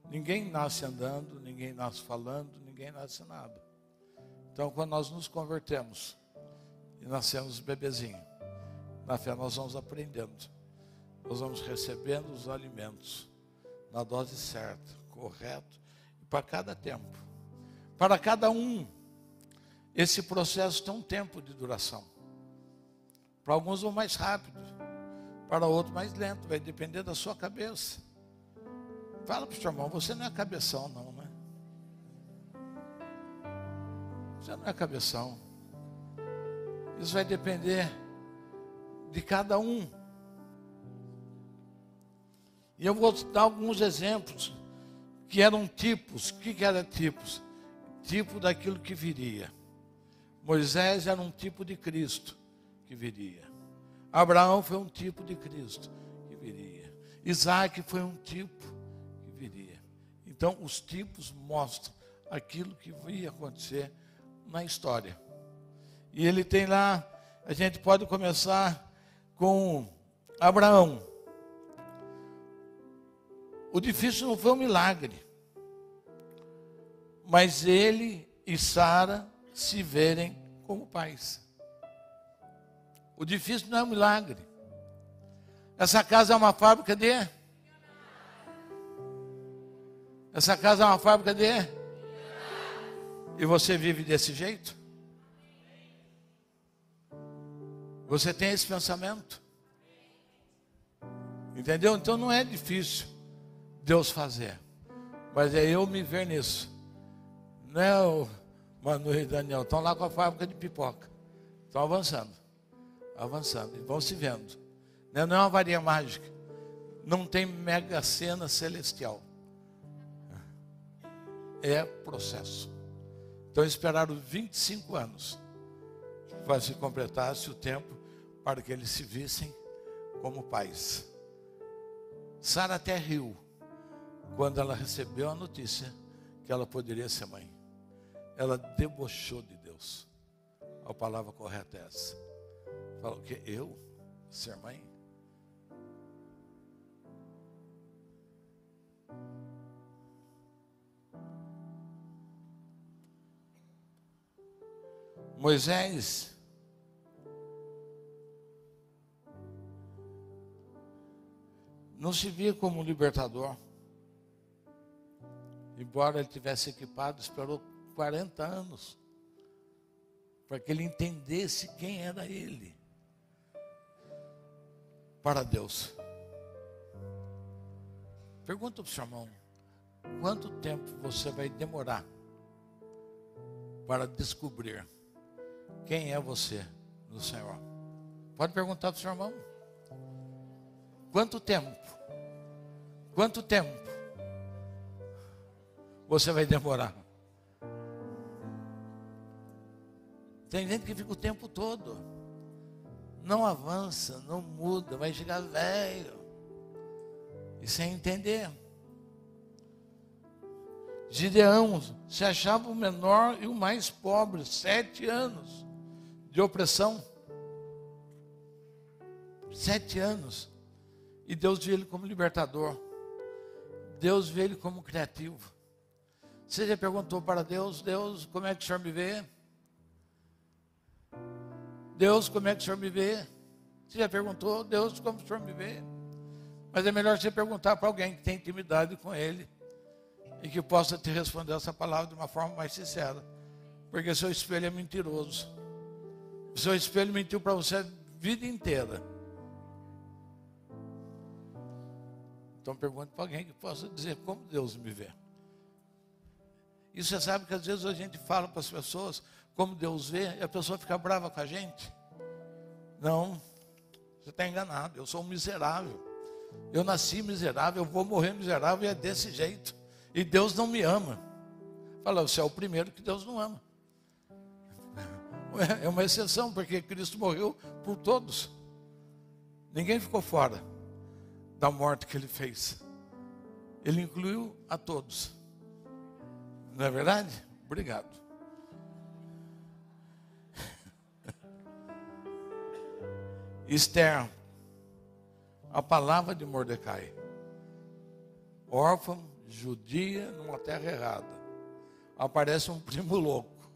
Ninguém nasce andando, ninguém nasce falando, ninguém nasce nada. Então, quando nós nos convertemos e nascemos bebezinho, na fé nós vamos aprendendo, nós vamos recebendo os alimentos na dose certa, correto, e para cada tempo. Para cada um, esse processo tem um tempo de duração. Para alguns vão mais rápido, para outros mais lento, vai depender da sua cabeça. Fala para o seu irmão, você não é cabeção não, né? Você não é cabeção. Isso vai depender de cada um. E eu vou dar alguns exemplos que eram tipos. O que, que eram tipos? Tipo daquilo que viria. Moisés era um tipo de Cristo que viria. Abraão foi um tipo de Cristo que viria. Isaac foi um tipo que viria. Então, os tipos mostram aquilo que ia acontecer na história. E ele tem lá, a gente pode começar com Abraão. O difícil não foi um milagre, mas ele e Sara se verem como pais. O difícil não é um milagre. Essa casa é uma fábrica de. Essa casa é uma fábrica de. E você vive desse jeito? Você tem esse pensamento? Entendeu? Então não é difícil Deus fazer. Mas é eu me ver nisso. Não é o Manu e Daniel. Estão lá com a fábrica de pipoca. Estão avançando avançando, e vão se vendo. Né? Não é uma varinha mágica. Não tem mega cena celestial. É processo. Então esperaram 25 anos para se completasse o tempo para que eles se vissem como pais. Sara até riu quando ela recebeu a notícia que ela poderia ser mãe. Ela debochou de Deus. A palavra correta é essa. Falou que eu ser mãe? Moisés não se via como libertador. Embora ele tivesse equipado, esperou 40 anos para que ele entendesse quem era ele para Deus. Pergunta para o seu irmão: quanto tempo você vai demorar para descobrir quem é você no Senhor? Pode perguntar para o seu irmão. Quanto tempo? Quanto tempo você vai demorar? Tem gente que fica o tempo todo, não avança, não muda, vai chegar velho e sem entender. Gideão se achava o menor e o mais pobre, sete anos de opressão. Sete anos. E Deus vê ele como libertador. Deus vê ele como criativo. Você já perguntou para Deus, Deus, como é que o Senhor me vê? Deus, como é que o Senhor me vê? Você já perguntou, Deus, como o Senhor me vê? Mas é melhor você perguntar para alguém que tem intimidade com Ele e que possa te responder essa palavra de uma forma mais sincera. Porque seu espelho é mentiroso. Seu espelho mentiu para você a vida inteira. Então pergunte para alguém que possa dizer como Deus me vê. E você sabe que às vezes a gente fala para as pessoas como Deus vê e a pessoa fica brava com a gente. Não, você está enganado. Eu sou um miserável. Eu nasci miserável, eu vou morrer miserável e é desse jeito. E Deus não me ama. Fala, você é o primeiro que Deus não ama. É uma exceção, porque Cristo morreu por todos. Ninguém ficou fora da morte que ele fez. Ele incluiu a todos. Não é verdade? Obrigado. Esther, a palavra de Mordecai, órfã, judia, numa terra errada. Aparece um primo louco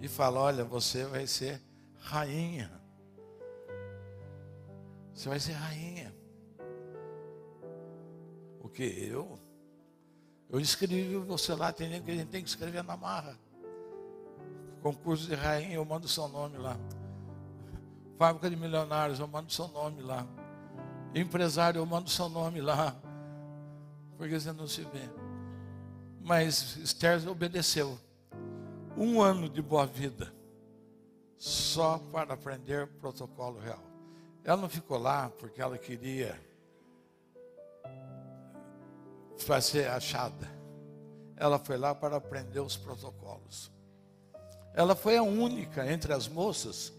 e fala: Olha, você vai ser rainha. Você vai ser rainha. O que? Eu? Eu escrevi você lá, tem gente que a gente tem que escrever na marra. Concurso de rainha, eu mando seu nome lá. Fábrica de milionários, eu mando seu nome lá. Empresário, eu mando seu nome lá. Porque você não se vê. Mas Esther obedeceu um ano de boa vida só para aprender protocolo real. Ela não ficou lá porque ela queria fazer achada. Ela foi lá para aprender os protocolos. Ela foi a única entre as moças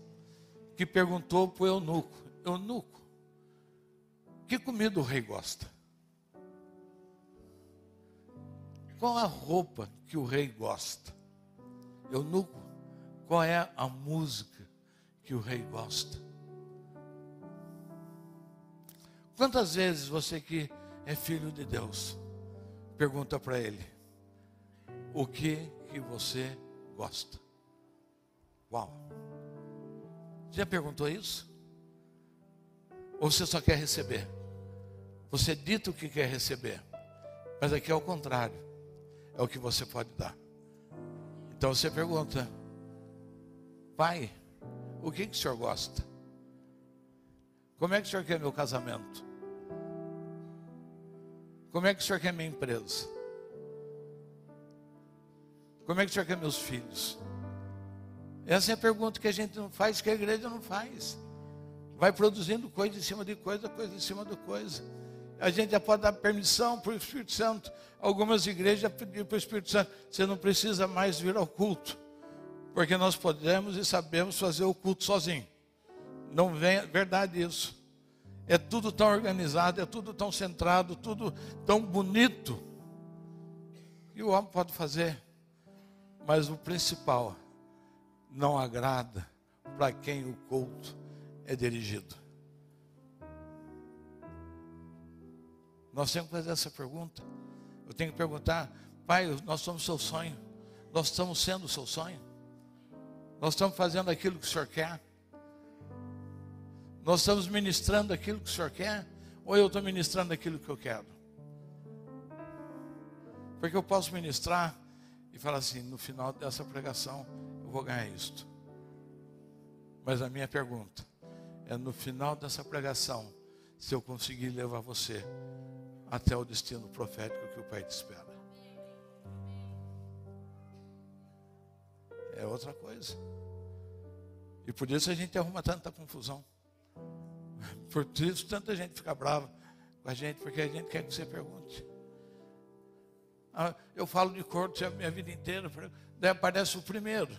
que perguntou para o eunuco: Eunuco, que comida o rei gosta? Qual a roupa que o rei gosta? eunuco, qual é a música que o rei gosta? Quantas vezes você que é filho de Deus pergunta para ele o que que você gosta? Uau! Já perguntou isso? Ou você só quer receber? Você dita o que quer receber, mas aqui é o contrário. É o que você pode dar. Então você pergunta, pai, o que, que o senhor gosta? Como é que o senhor quer meu casamento? Como é que o senhor quer minha empresa? Como é que o senhor quer meus filhos? Essa é a pergunta que a gente não faz, que a igreja não faz. Vai produzindo coisa em cima de coisa, coisa em cima de coisa. A gente já pode dar permissão para o Espírito Santo. Algumas igrejas pediram para o Espírito Santo: você não precisa mais vir ao culto, porque nós podemos e sabemos fazer o culto sozinho. Não vem, verdade isso. É tudo tão organizado, é tudo tão centrado, tudo tão bonito. E o homem pode fazer. Mas o principal não agrada para quem o culto é dirigido. Nós temos que fazer essa pergunta. Eu tenho que perguntar, Pai, nós somos seu sonho. Nós estamos sendo o seu sonho. Nós estamos fazendo aquilo que o Senhor quer. Nós estamos ministrando aquilo que o Senhor quer. Ou eu estou ministrando aquilo que eu quero. Porque eu posso ministrar e falar assim: no final dessa pregação, eu vou ganhar isto. Mas a minha pergunta é: no final dessa pregação, se eu conseguir levar você até o destino profético que o Pai te espera. É outra coisa. E por isso a gente arruma tanta confusão. Por isso tanta gente fica brava com a gente, porque a gente quer que você pergunte. Ah, eu falo de corte a minha vida inteira, daí aparece o primeiro.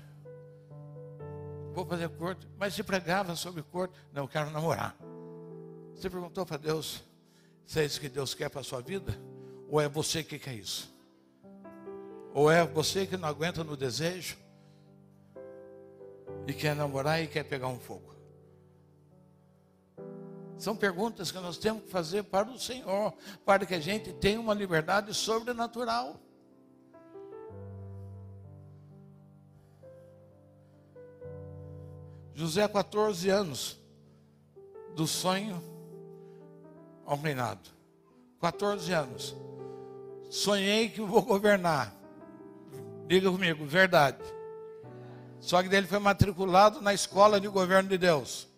Vou fazer corte, mas se pregava sobre corte, não, eu quero namorar. Você perguntou para Deus, se é isso que Deus quer para a sua vida? Ou é você que quer isso? Ou é você que não aguenta no desejo e quer namorar e quer pegar um fogo? São perguntas que nós temos que fazer para o Senhor, para que a gente tenha uma liberdade sobrenatural. José, 14 anos, do sonho ao reinado. 14 anos. Sonhei que vou governar. Diga comigo, verdade. Só que ele foi matriculado na escola de governo de Deus.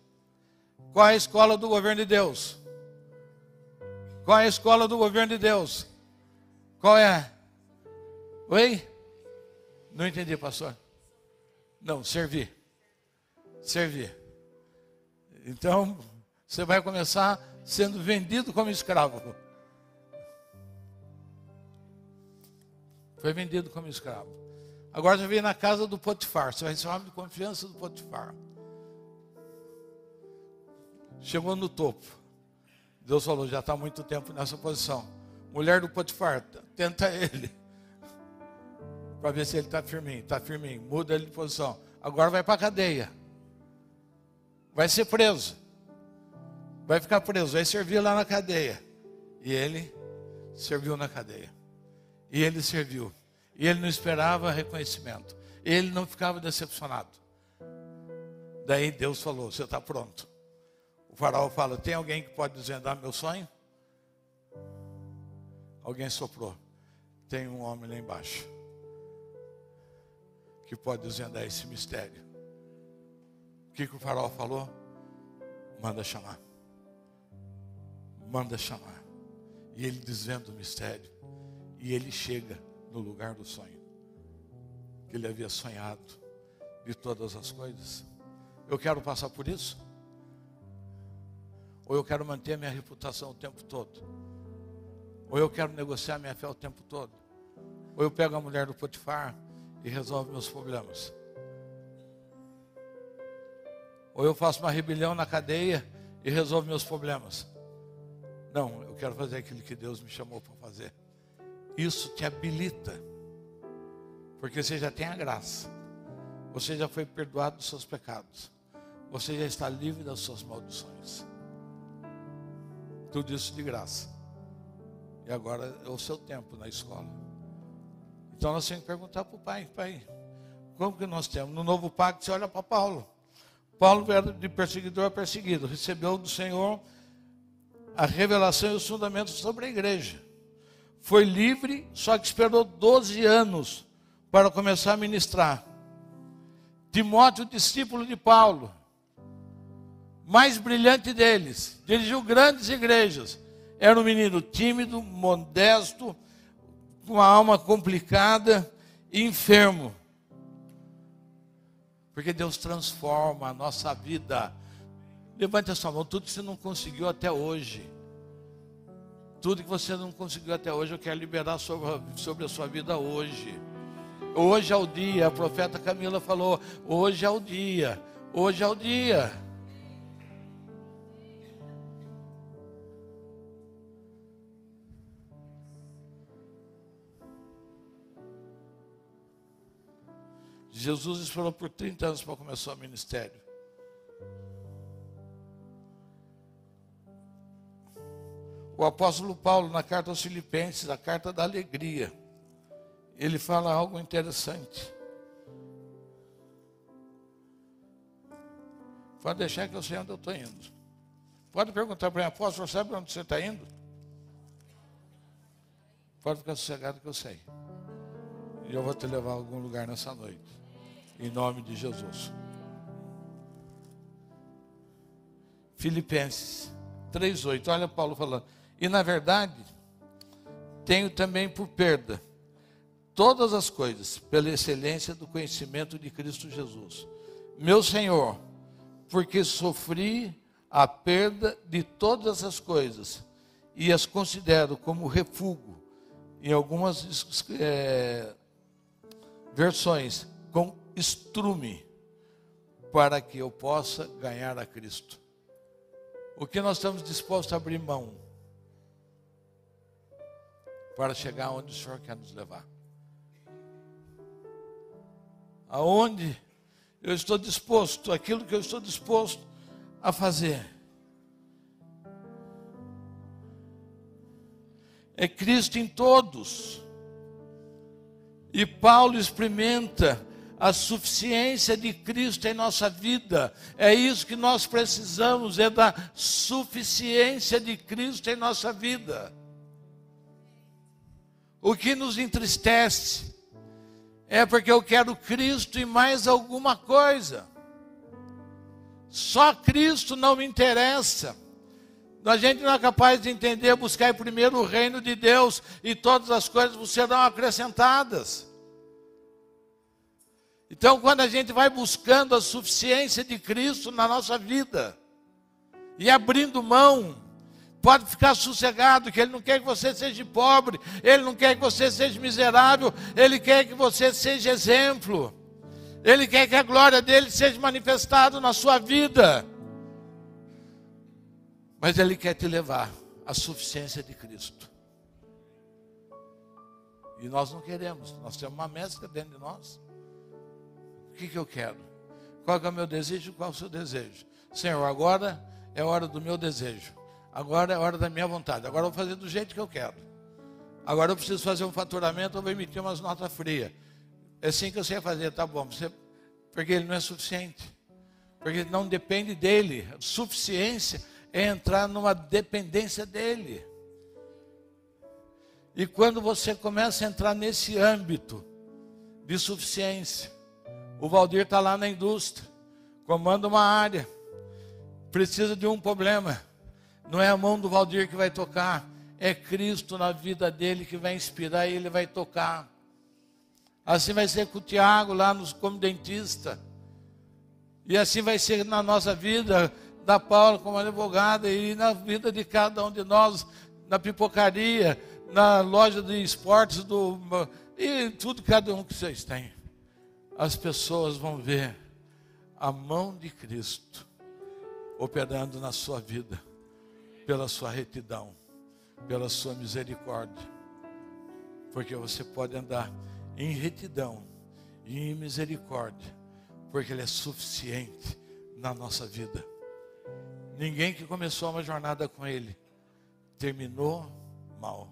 Qual é a escola do governo de Deus? Qual é a escola do governo de Deus? Qual é? Oi? Não entendi, pastor. Não, servir. Servir. Então, você vai começar sendo vendido como escravo. Foi vendido como escravo. Agora já veio na casa do Potifar. Você vai ser homem de confiança do Potifar. Chegou no topo. Deus falou: já está muito tempo nessa posição. Mulher do Potifar, tenta ele. Para ver se ele está firminho. Está firminho. Muda ele de posição. Agora vai para a cadeia. Vai ser preso vai ficar preso, vai servir lá na cadeia. E ele serviu na cadeia. E ele serviu. E ele não esperava reconhecimento. Ele não ficava decepcionado. Daí Deus falou: Você está pronto. O faraó fala: Tem alguém que pode desvendar meu sonho? Alguém soprou. Tem um homem lá embaixo que pode desvendar esse mistério. O que, que o faraó falou? Manda chamar manda chamar. E ele desvenda o mistério. E ele chega no lugar do sonho. Que ele havia sonhado de todas as coisas. Eu quero passar por isso? Ou eu quero manter a minha reputação o tempo todo? Ou eu quero negociar minha fé o tempo todo? Ou eu pego a mulher do Potifar e resolvo meus problemas? Ou eu faço uma rebelião na cadeia e resolvo meus problemas? Não, eu quero fazer aquilo que Deus me chamou para fazer. Isso te habilita, porque você já tem a graça, você já foi perdoado dos seus pecados, você já está livre das suas maldições. Tudo isso de graça. E agora é o seu tempo na escola. Então nós temos que perguntar para o pai, pai, como que nós temos? No novo pacto, você olha para Paulo. Paulo era de perseguidor a perseguido, recebeu do Senhor a revelação e os fundamentos sobre a igreja. Foi livre, só que esperou 12 anos para começar a ministrar. Timóteo, discípulo de Paulo, mais brilhante deles, dirigiu grandes igrejas. Era um menino tímido, modesto, com uma alma complicada e enfermo. Porque Deus transforma a nossa vida Levante a sua mão, tudo que você não conseguiu até hoje. Tudo que você não conseguiu até hoje, eu quero liberar sobre, sobre a sua vida hoje. Hoje é o dia, a profeta Camila falou: hoje é o dia, hoje é o dia. Jesus esperou por 30 anos para começar o ministério. O apóstolo Paulo, na carta aos Filipenses, a carta da alegria, ele fala algo interessante. Pode deixar que eu sei onde eu estou indo. Pode perguntar para mim, apóstolo, sabe onde você está indo? Pode ficar sossegado que eu sei. E eu vou te levar a algum lugar nessa noite. Em nome de Jesus. Filipenses 3,8. Olha Paulo falando. E na verdade, tenho também por perda todas as coisas, pela excelência do conhecimento de Cristo Jesus, meu Senhor, porque sofri a perda de todas as coisas e as considero como refúgio, em algumas é, versões, com estrume, para que eu possa ganhar a Cristo. O que nós estamos dispostos a abrir mão? para chegar onde o Senhor quer nos levar. Aonde eu estou disposto, aquilo que eu estou disposto a fazer. É Cristo em todos. E Paulo experimenta a suficiência de Cristo em nossa vida. É isso que nós precisamos, é da suficiência de Cristo em nossa vida. O que nos entristece é porque eu quero Cristo e mais alguma coisa. Só Cristo não me interessa. A gente não é capaz de entender, buscar primeiro o reino de Deus e todas as coisas serão acrescentadas. Então, quando a gente vai buscando a suficiência de Cristo na nossa vida e abrindo mão Pode ficar sossegado, que Ele não quer que você seja pobre, Ele não quer que você seja miserável, Ele quer que você seja exemplo. Ele quer que a glória dele seja manifestada na sua vida. Mas Ele quer te levar à suficiência de Cristo. E nós não queremos, nós temos uma mescla dentro de nós. O que, que eu quero? Qual é o meu desejo? Qual é o seu desejo? Senhor, agora é hora do meu desejo. Agora é hora da minha vontade. Agora eu vou fazer do jeito que eu quero. Agora eu preciso fazer um faturamento, eu vou emitir umas notas frias. É assim que eu sei fazer, tá bom. Você, porque ele não é suficiente. Porque não depende dele. Suficiência é entrar numa dependência dele. E quando você começa a entrar nesse âmbito de suficiência, o Valdir está lá na indústria, comanda uma área, precisa de um problema não é a mão do Valdir que vai tocar, é Cristo na vida dele que vai inspirar e ele vai tocar. Assim vai ser com o Tiago lá nos, como dentista. E assim vai ser na nossa vida, da Paula como advogada, e na vida de cada um de nós, na pipocaria, na loja de esportes, do, e tudo cada um que vocês têm. As pessoas vão ver a mão de Cristo operando na sua vida pela sua retidão, pela sua misericórdia. Porque você pode andar em retidão e em misericórdia, porque Ele é suficiente na nossa vida. Ninguém que começou uma jornada com Ele terminou mal.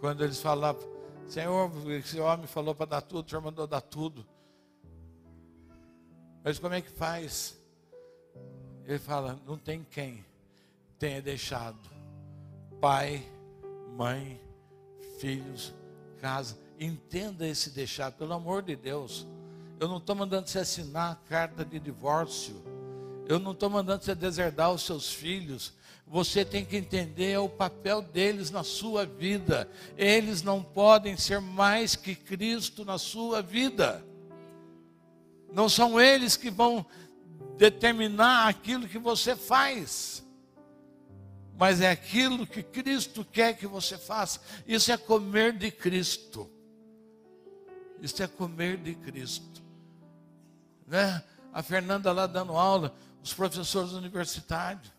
Quando eles falavam, Senhor, esse homem falou para dar tudo, o Senhor mandou dar tudo. Mas como é que faz? Ele fala, não tem quem tenha deixado pai, mãe, filhos, casa. Entenda esse deixar, pelo amor de Deus. Eu não estou mandando você assinar carta de divórcio. Eu não estou mandando você deserdar os seus filhos. Você tem que entender o papel deles na sua vida. Eles não podem ser mais que Cristo na sua vida. Não são eles que vão determinar aquilo que você faz. mas é aquilo que Cristo quer que você faça. Isso é comer de Cristo. Isso é comer de Cristo. Né? A Fernanda lá dando aula, os professores universitários.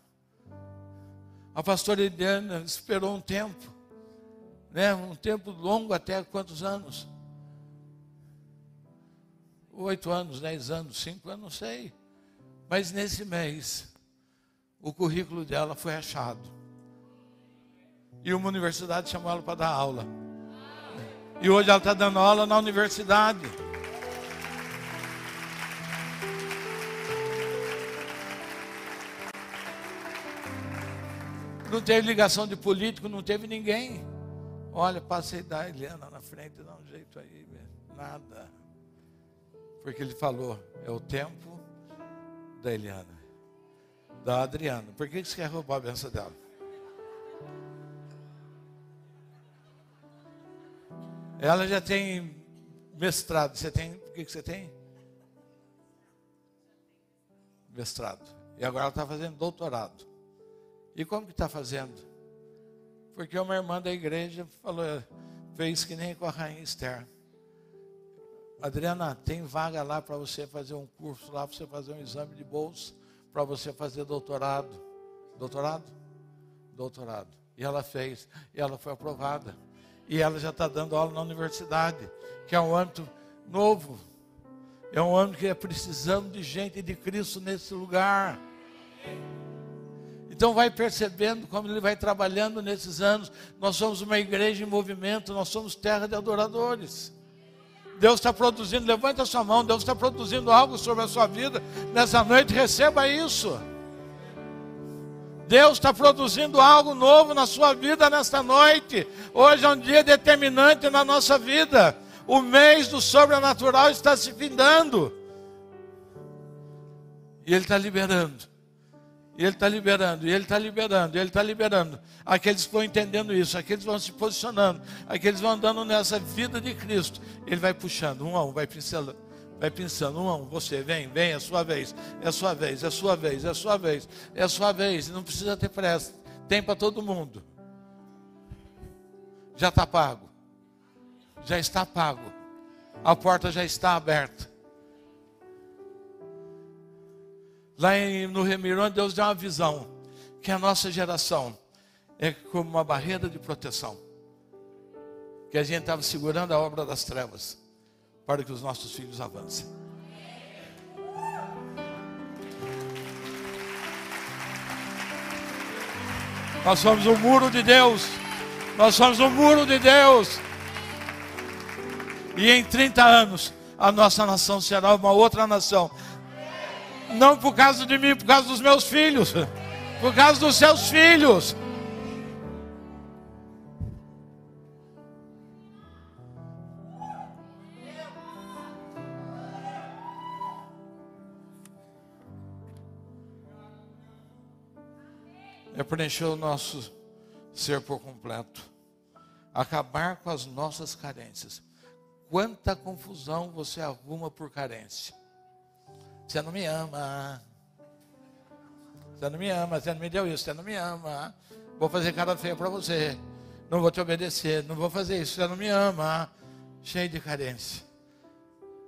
A pastora Eliana esperou um tempo, né? um tempo longo até quantos anos? Oito anos, dez anos, cinco anos, não sei. Mas nesse mês, o currículo dela foi achado. E uma universidade chamou ela para dar aula. E hoje ela está dando aula na universidade. Não teve ligação de político, não teve ninguém. Olha, passei da Eliana na frente, dá um jeito aí, nada. Porque ele falou, é o tempo da Eliana, da Adriana. Por que você quer roubar a benção dela? Ela já tem mestrado. Você tem? O que, que você tem? Mestrado. E agora ela está fazendo doutorado. E como que está fazendo? Porque uma irmã da igreja falou, fez que nem com a rainha Esther. Adriana, tem vaga lá para você fazer um curso lá, para você fazer um exame de bolsa, para você fazer doutorado. Doutorado? Doutorado. E ela fez, e ela foi aprovada. E ela já está dando aula na universidade, que é um âmbito novo. É um âmbito que é precisando de gente de Cristo nesse lugar. Então vai percebendo como ele vai trabalhando nesses anos. Nós somos uma igreja em movimento, nós somos terra de adoradores. Deus está produzindo, levanta a sua mão, Deus está produzindo algo sobre a sua vida nessa noite, receba isso. Deus está produzindo algo novo na sua vida nesta noite. Hoje é um dia determinante na nossa vida. O mês do sobrenatural está se findando. E Ele está liberando. E Ele está liberando, e Ele está liberando, e Ele está liberando. Aqueles que vão entendendo isso, aqueles vão se posicionando, aqueles vão andando nessa vida de Cristo. Ele vai puxando, um a um, vai pincelando, vai pensando, um a um. Você vem, vem, é sua vez, é sua vez, é sua vez, é sua vez, é sua vez. Não precisa ter pressa, tem para todo mundo. Já está pago, já está pago, a porta já está aberta. Lá em, no Remirão, Deus deu uma visão que a nossa geração é como uma barreira de proteção. Que a gente estava segurando a obra das trevas para que os nossos filhos avancem. Nós somos o muro de Deus. Nós somos o muro de Deus. E em 30 anos, a nossa nação será uma outra nação não por causa de mim, por causa dos meus filhos. Por causa dos seus filhos. É preencher o nosso ser por completo. Acabar com as nossas carências. Quanta confusão você arruma por carência. Você não me ama. Você não me ama, você não me deu isso, você não me ama. Vou fazer cara feia para você. Não vou te obedecer, não vou fazer isso, você não me ama. Cheio de carência.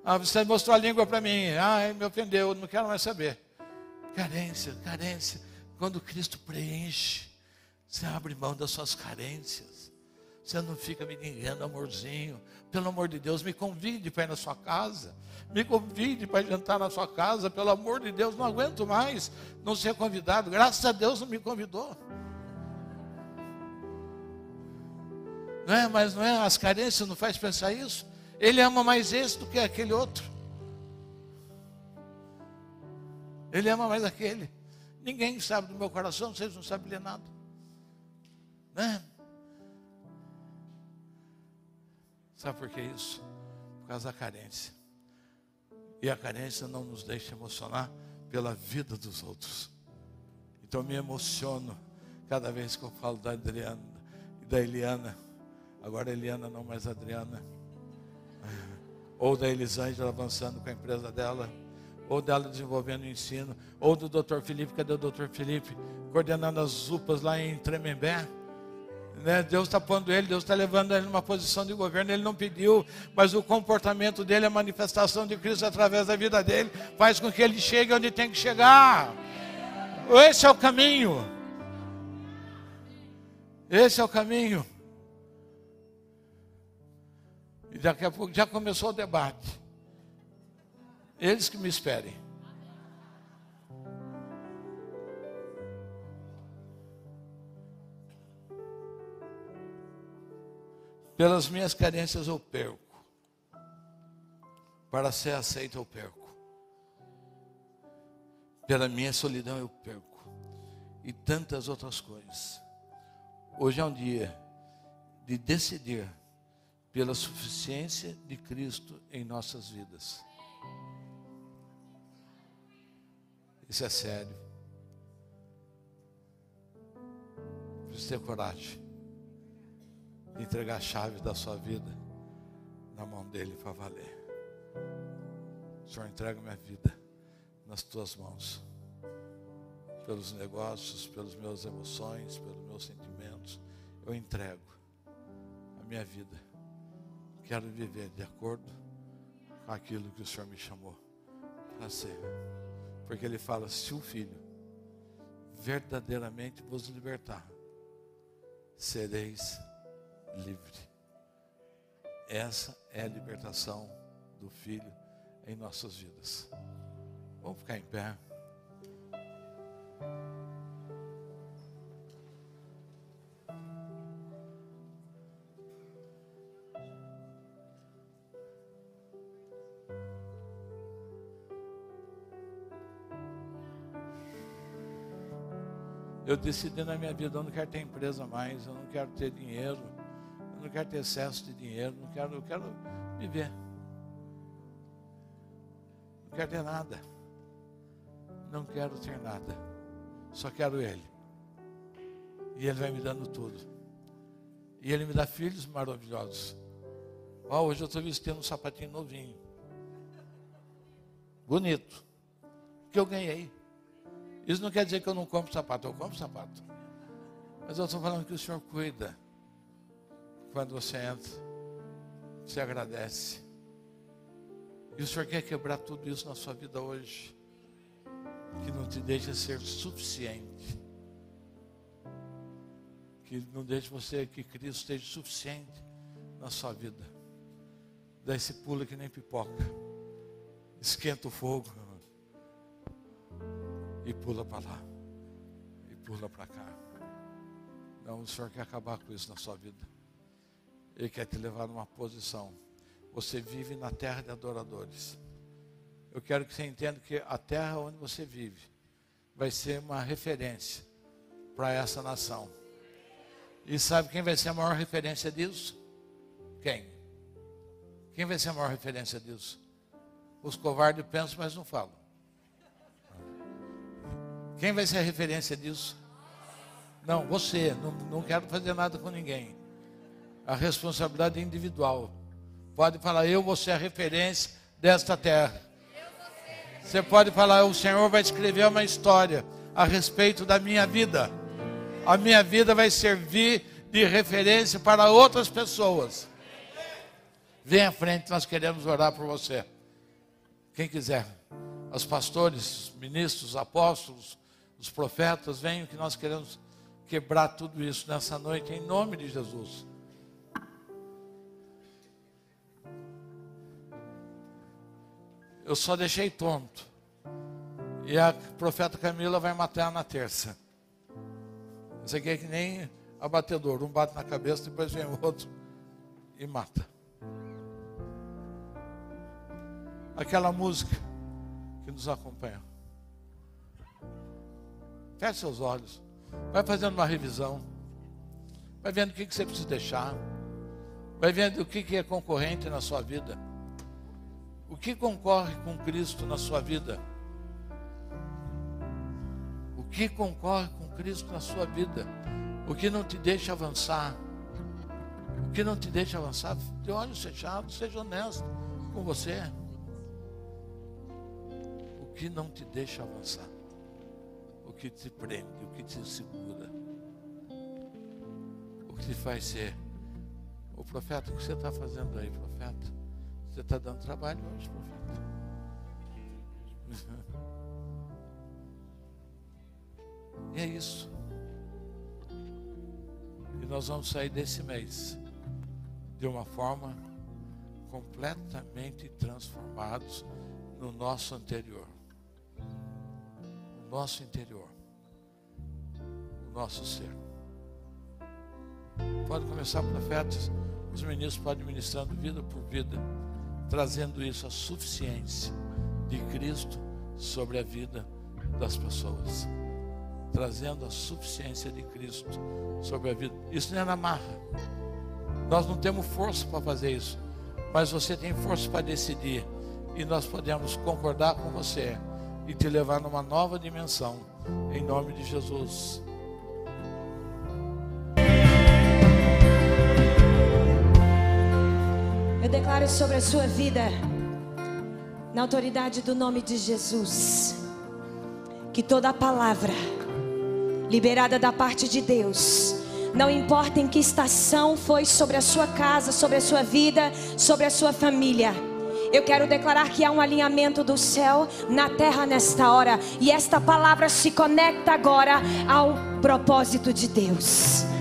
Ah, você mostrou a língua para mim. Ah, me ofendeu, não quero mais saber. Carência, carência. Quando Cristo preenche, você abre mão das suas carências. Você não fica me ligando, amorzinho. Pelo amor de Deus, me convide para ir na sua casa. Me convide para jantar na sua casa. Pelo amor de Deus, não aguento mais não ser convidado. Graças a Deus não me convidou. Não é? Mas não é? As carências não faz pensar isso. Ele ama mais esse do que aquele outro. Ele ama mais aquele. Ninguém sabe do meu coração, vocês não sabem ler nada. Né? Sabe por que isso? Por causa da carência. E a carência não nos deixa emocionar pela vida dos outros. Então eu me emociono cada vez que eu falo da Adriana e da Eliana. Agora Eliana não mais Adriana. Ou da Elisângela avançando com a empresa dela. Ou dela desenvolvendo o ensino. Ou do Dr. Felipe. Cadê o Dr. Felipe? coordenando as UPAs lá em Tremembé. Né? Deus está pondo ele, Deus está levando ele numa posição de governo. Ele não pediu, mas o comportamento dele, a manifestação de Cristo através da vida dele, faz com que ele chegue onde tem que chegar. Esse é o caminho. Esse é o caminho. E daqui a pouco já começou o debate. Eles que me esperem. Pelas minhas carências eu perco. Para ser aceito eu perco. Pela minha solidão eu perco. E tantas outras coisas. Hoje é um dia de decidir pela suficiência de Cristo em nossas vidas. Isso é sério. Precisa ter coragem entregar a chave da sua vida na mão dele para valer. Senhor, entrega minha vida nas tuas mãos. Pelos negócios, pelas minhas emoções, pelos meus sentimentos. Eu entrego a minha vida. Quero viver de acordo com aquilo que o Senhor me chamou para ser. Porque ele fala: se o filho verdadeiramente vos libertar, sereis livre. Essa é a libertação do filho em nossas vidas. Vamos ficar em pé. Eu decidi na minha vida, eu não quero ter empresa mais, eu não quero ter dinheiro, não quero ter excesso de dinheiro, não quero, eu quero viver. Não quero ter nada. Não quero ter nada. Só quero Ele. E Ele vai me dando tudo. E Ele me dá filhos maravilhosos. Oh, hoje eu estou vestindo um sapatinho novinho. Bonito. Que eu ganhei. Isso não quer dizer que eu não compro sapato, eu compro sapato. Mas eu estou falando que o Senhor cuida. Quando você entra, você agradece. E o Senhor quer quebrar tudo isso na sua vida hoje. Que não te deixa ser suficiente. Que não deixe você, que Cristo esteja suficiente na sua vida. Daí se pula que nem pipoca. Esquenta o fogo e pula para lá, e pula para cá. Não, o Senhor quer acabar com isso na sua vida. Ele quer te levar numa posição. Você vive na terra de adoradores. Eu quero que você entenda que a terra onde você vive vai ser uma referência para essa nação. E sabe quem vai ser a maior referência disso? Quem? Quem vai ser a maior referência disso? Os covardes pensam, mas não falam. Quem vai ser a referência disso? Não, você. Não, não quero fazer nada com ninguém. A responsabilidade individual. Pode falar, eu vou ser a referência desta terra. Você pode falar, o Senhor vai escrever uma história a respeito da minha vida. A minha vida vai servir de referência para outras pessoas. Vem à frente, nós queremos orar por você. Quem quiser. Os pastores, ministros, apóstolos, os profetas, venham que nós queremos quebrar tudo isso nessa noite, em nome de Jesus. Eu só deixei tonto. E a profeta Camila vai matar na terça. Isso aqui é que nem abatedor. Um bate na cabeça, depois vem o outro e mata. Aquela música que nos acompanha. Feche seus olhos. Vai fazendo uma revisão. Vai vendo o que, que você precisa deixar. Vai vendo o que, que é concorrente na sua vida. O que concorre com Cristo na sua vida? O que concorre com Cristo na sua vida? O que não te deixa avançar? O que não te deixa avançar? De olhos fechados, seja honesto com você. O que não te deixa avançar? que te prende, o que te segura, o que te faz ser. O profeta, o que você está fazendo aí, profeta? Você está dando trabalho hoje, profeta? E é isso. E nós vamos sair desse mês de uma forma completamente transformados no nosso interior. No nosso interior. No nosso ser. Pode começar profetas. Os ministros podem ministrando vida por vida, trazendo isso a suficiência de Cristo sobre a vida das pessoas trazendo a suficiência de Cristo sobre a vida. Isso não é na marra. Nós não temos força para fazer isso, mas você tem força para decidir e nós podemos concordar com você e te levar numa nova dimensão, em nome de Jesus. Eu declaro sobre a sua vida, na autoridade do nome de Jesus, que toda palavra liberada da parte de Deus. Não importa em que estação foi sobre a sua casa, sobre a sua vida, sobre a sua família. Eu quero declarar que há um alinhamento do céu na terra nesta hora. E esta palavra se conecta agora ao propósito de Deus.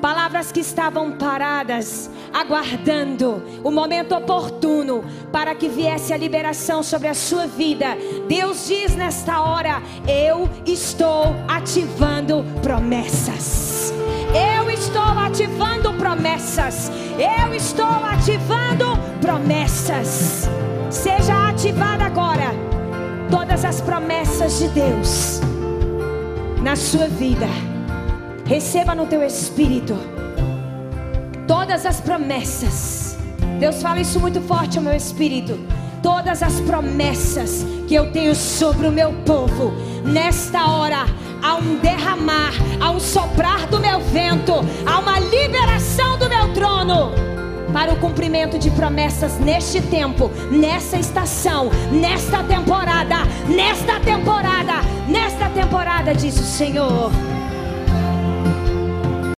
Palavras que estavam paradas, aguardando o momento oportuno para que viesse a liberação sobre a sua vida. Deus diz nesta hora: Eu estou ativando promessas. Eu estou ativando promessas. Eu estou ativando promessas. Seja ativada agora todas as promessas de Deus na sua vida. Receba no teu espírito todas as promessas. Deus fala isso muito forte ao meu espírito. Todas as promessas que eu tenho sobre o meu povo, nesta hora, há um derramar, há um soprar do meu vento, há uma liberação do meu trono para o cumprimento de promessas neste tempo, nessa estação, nesta temporada, nesta temporada, nesta temporada, diz o Senhor.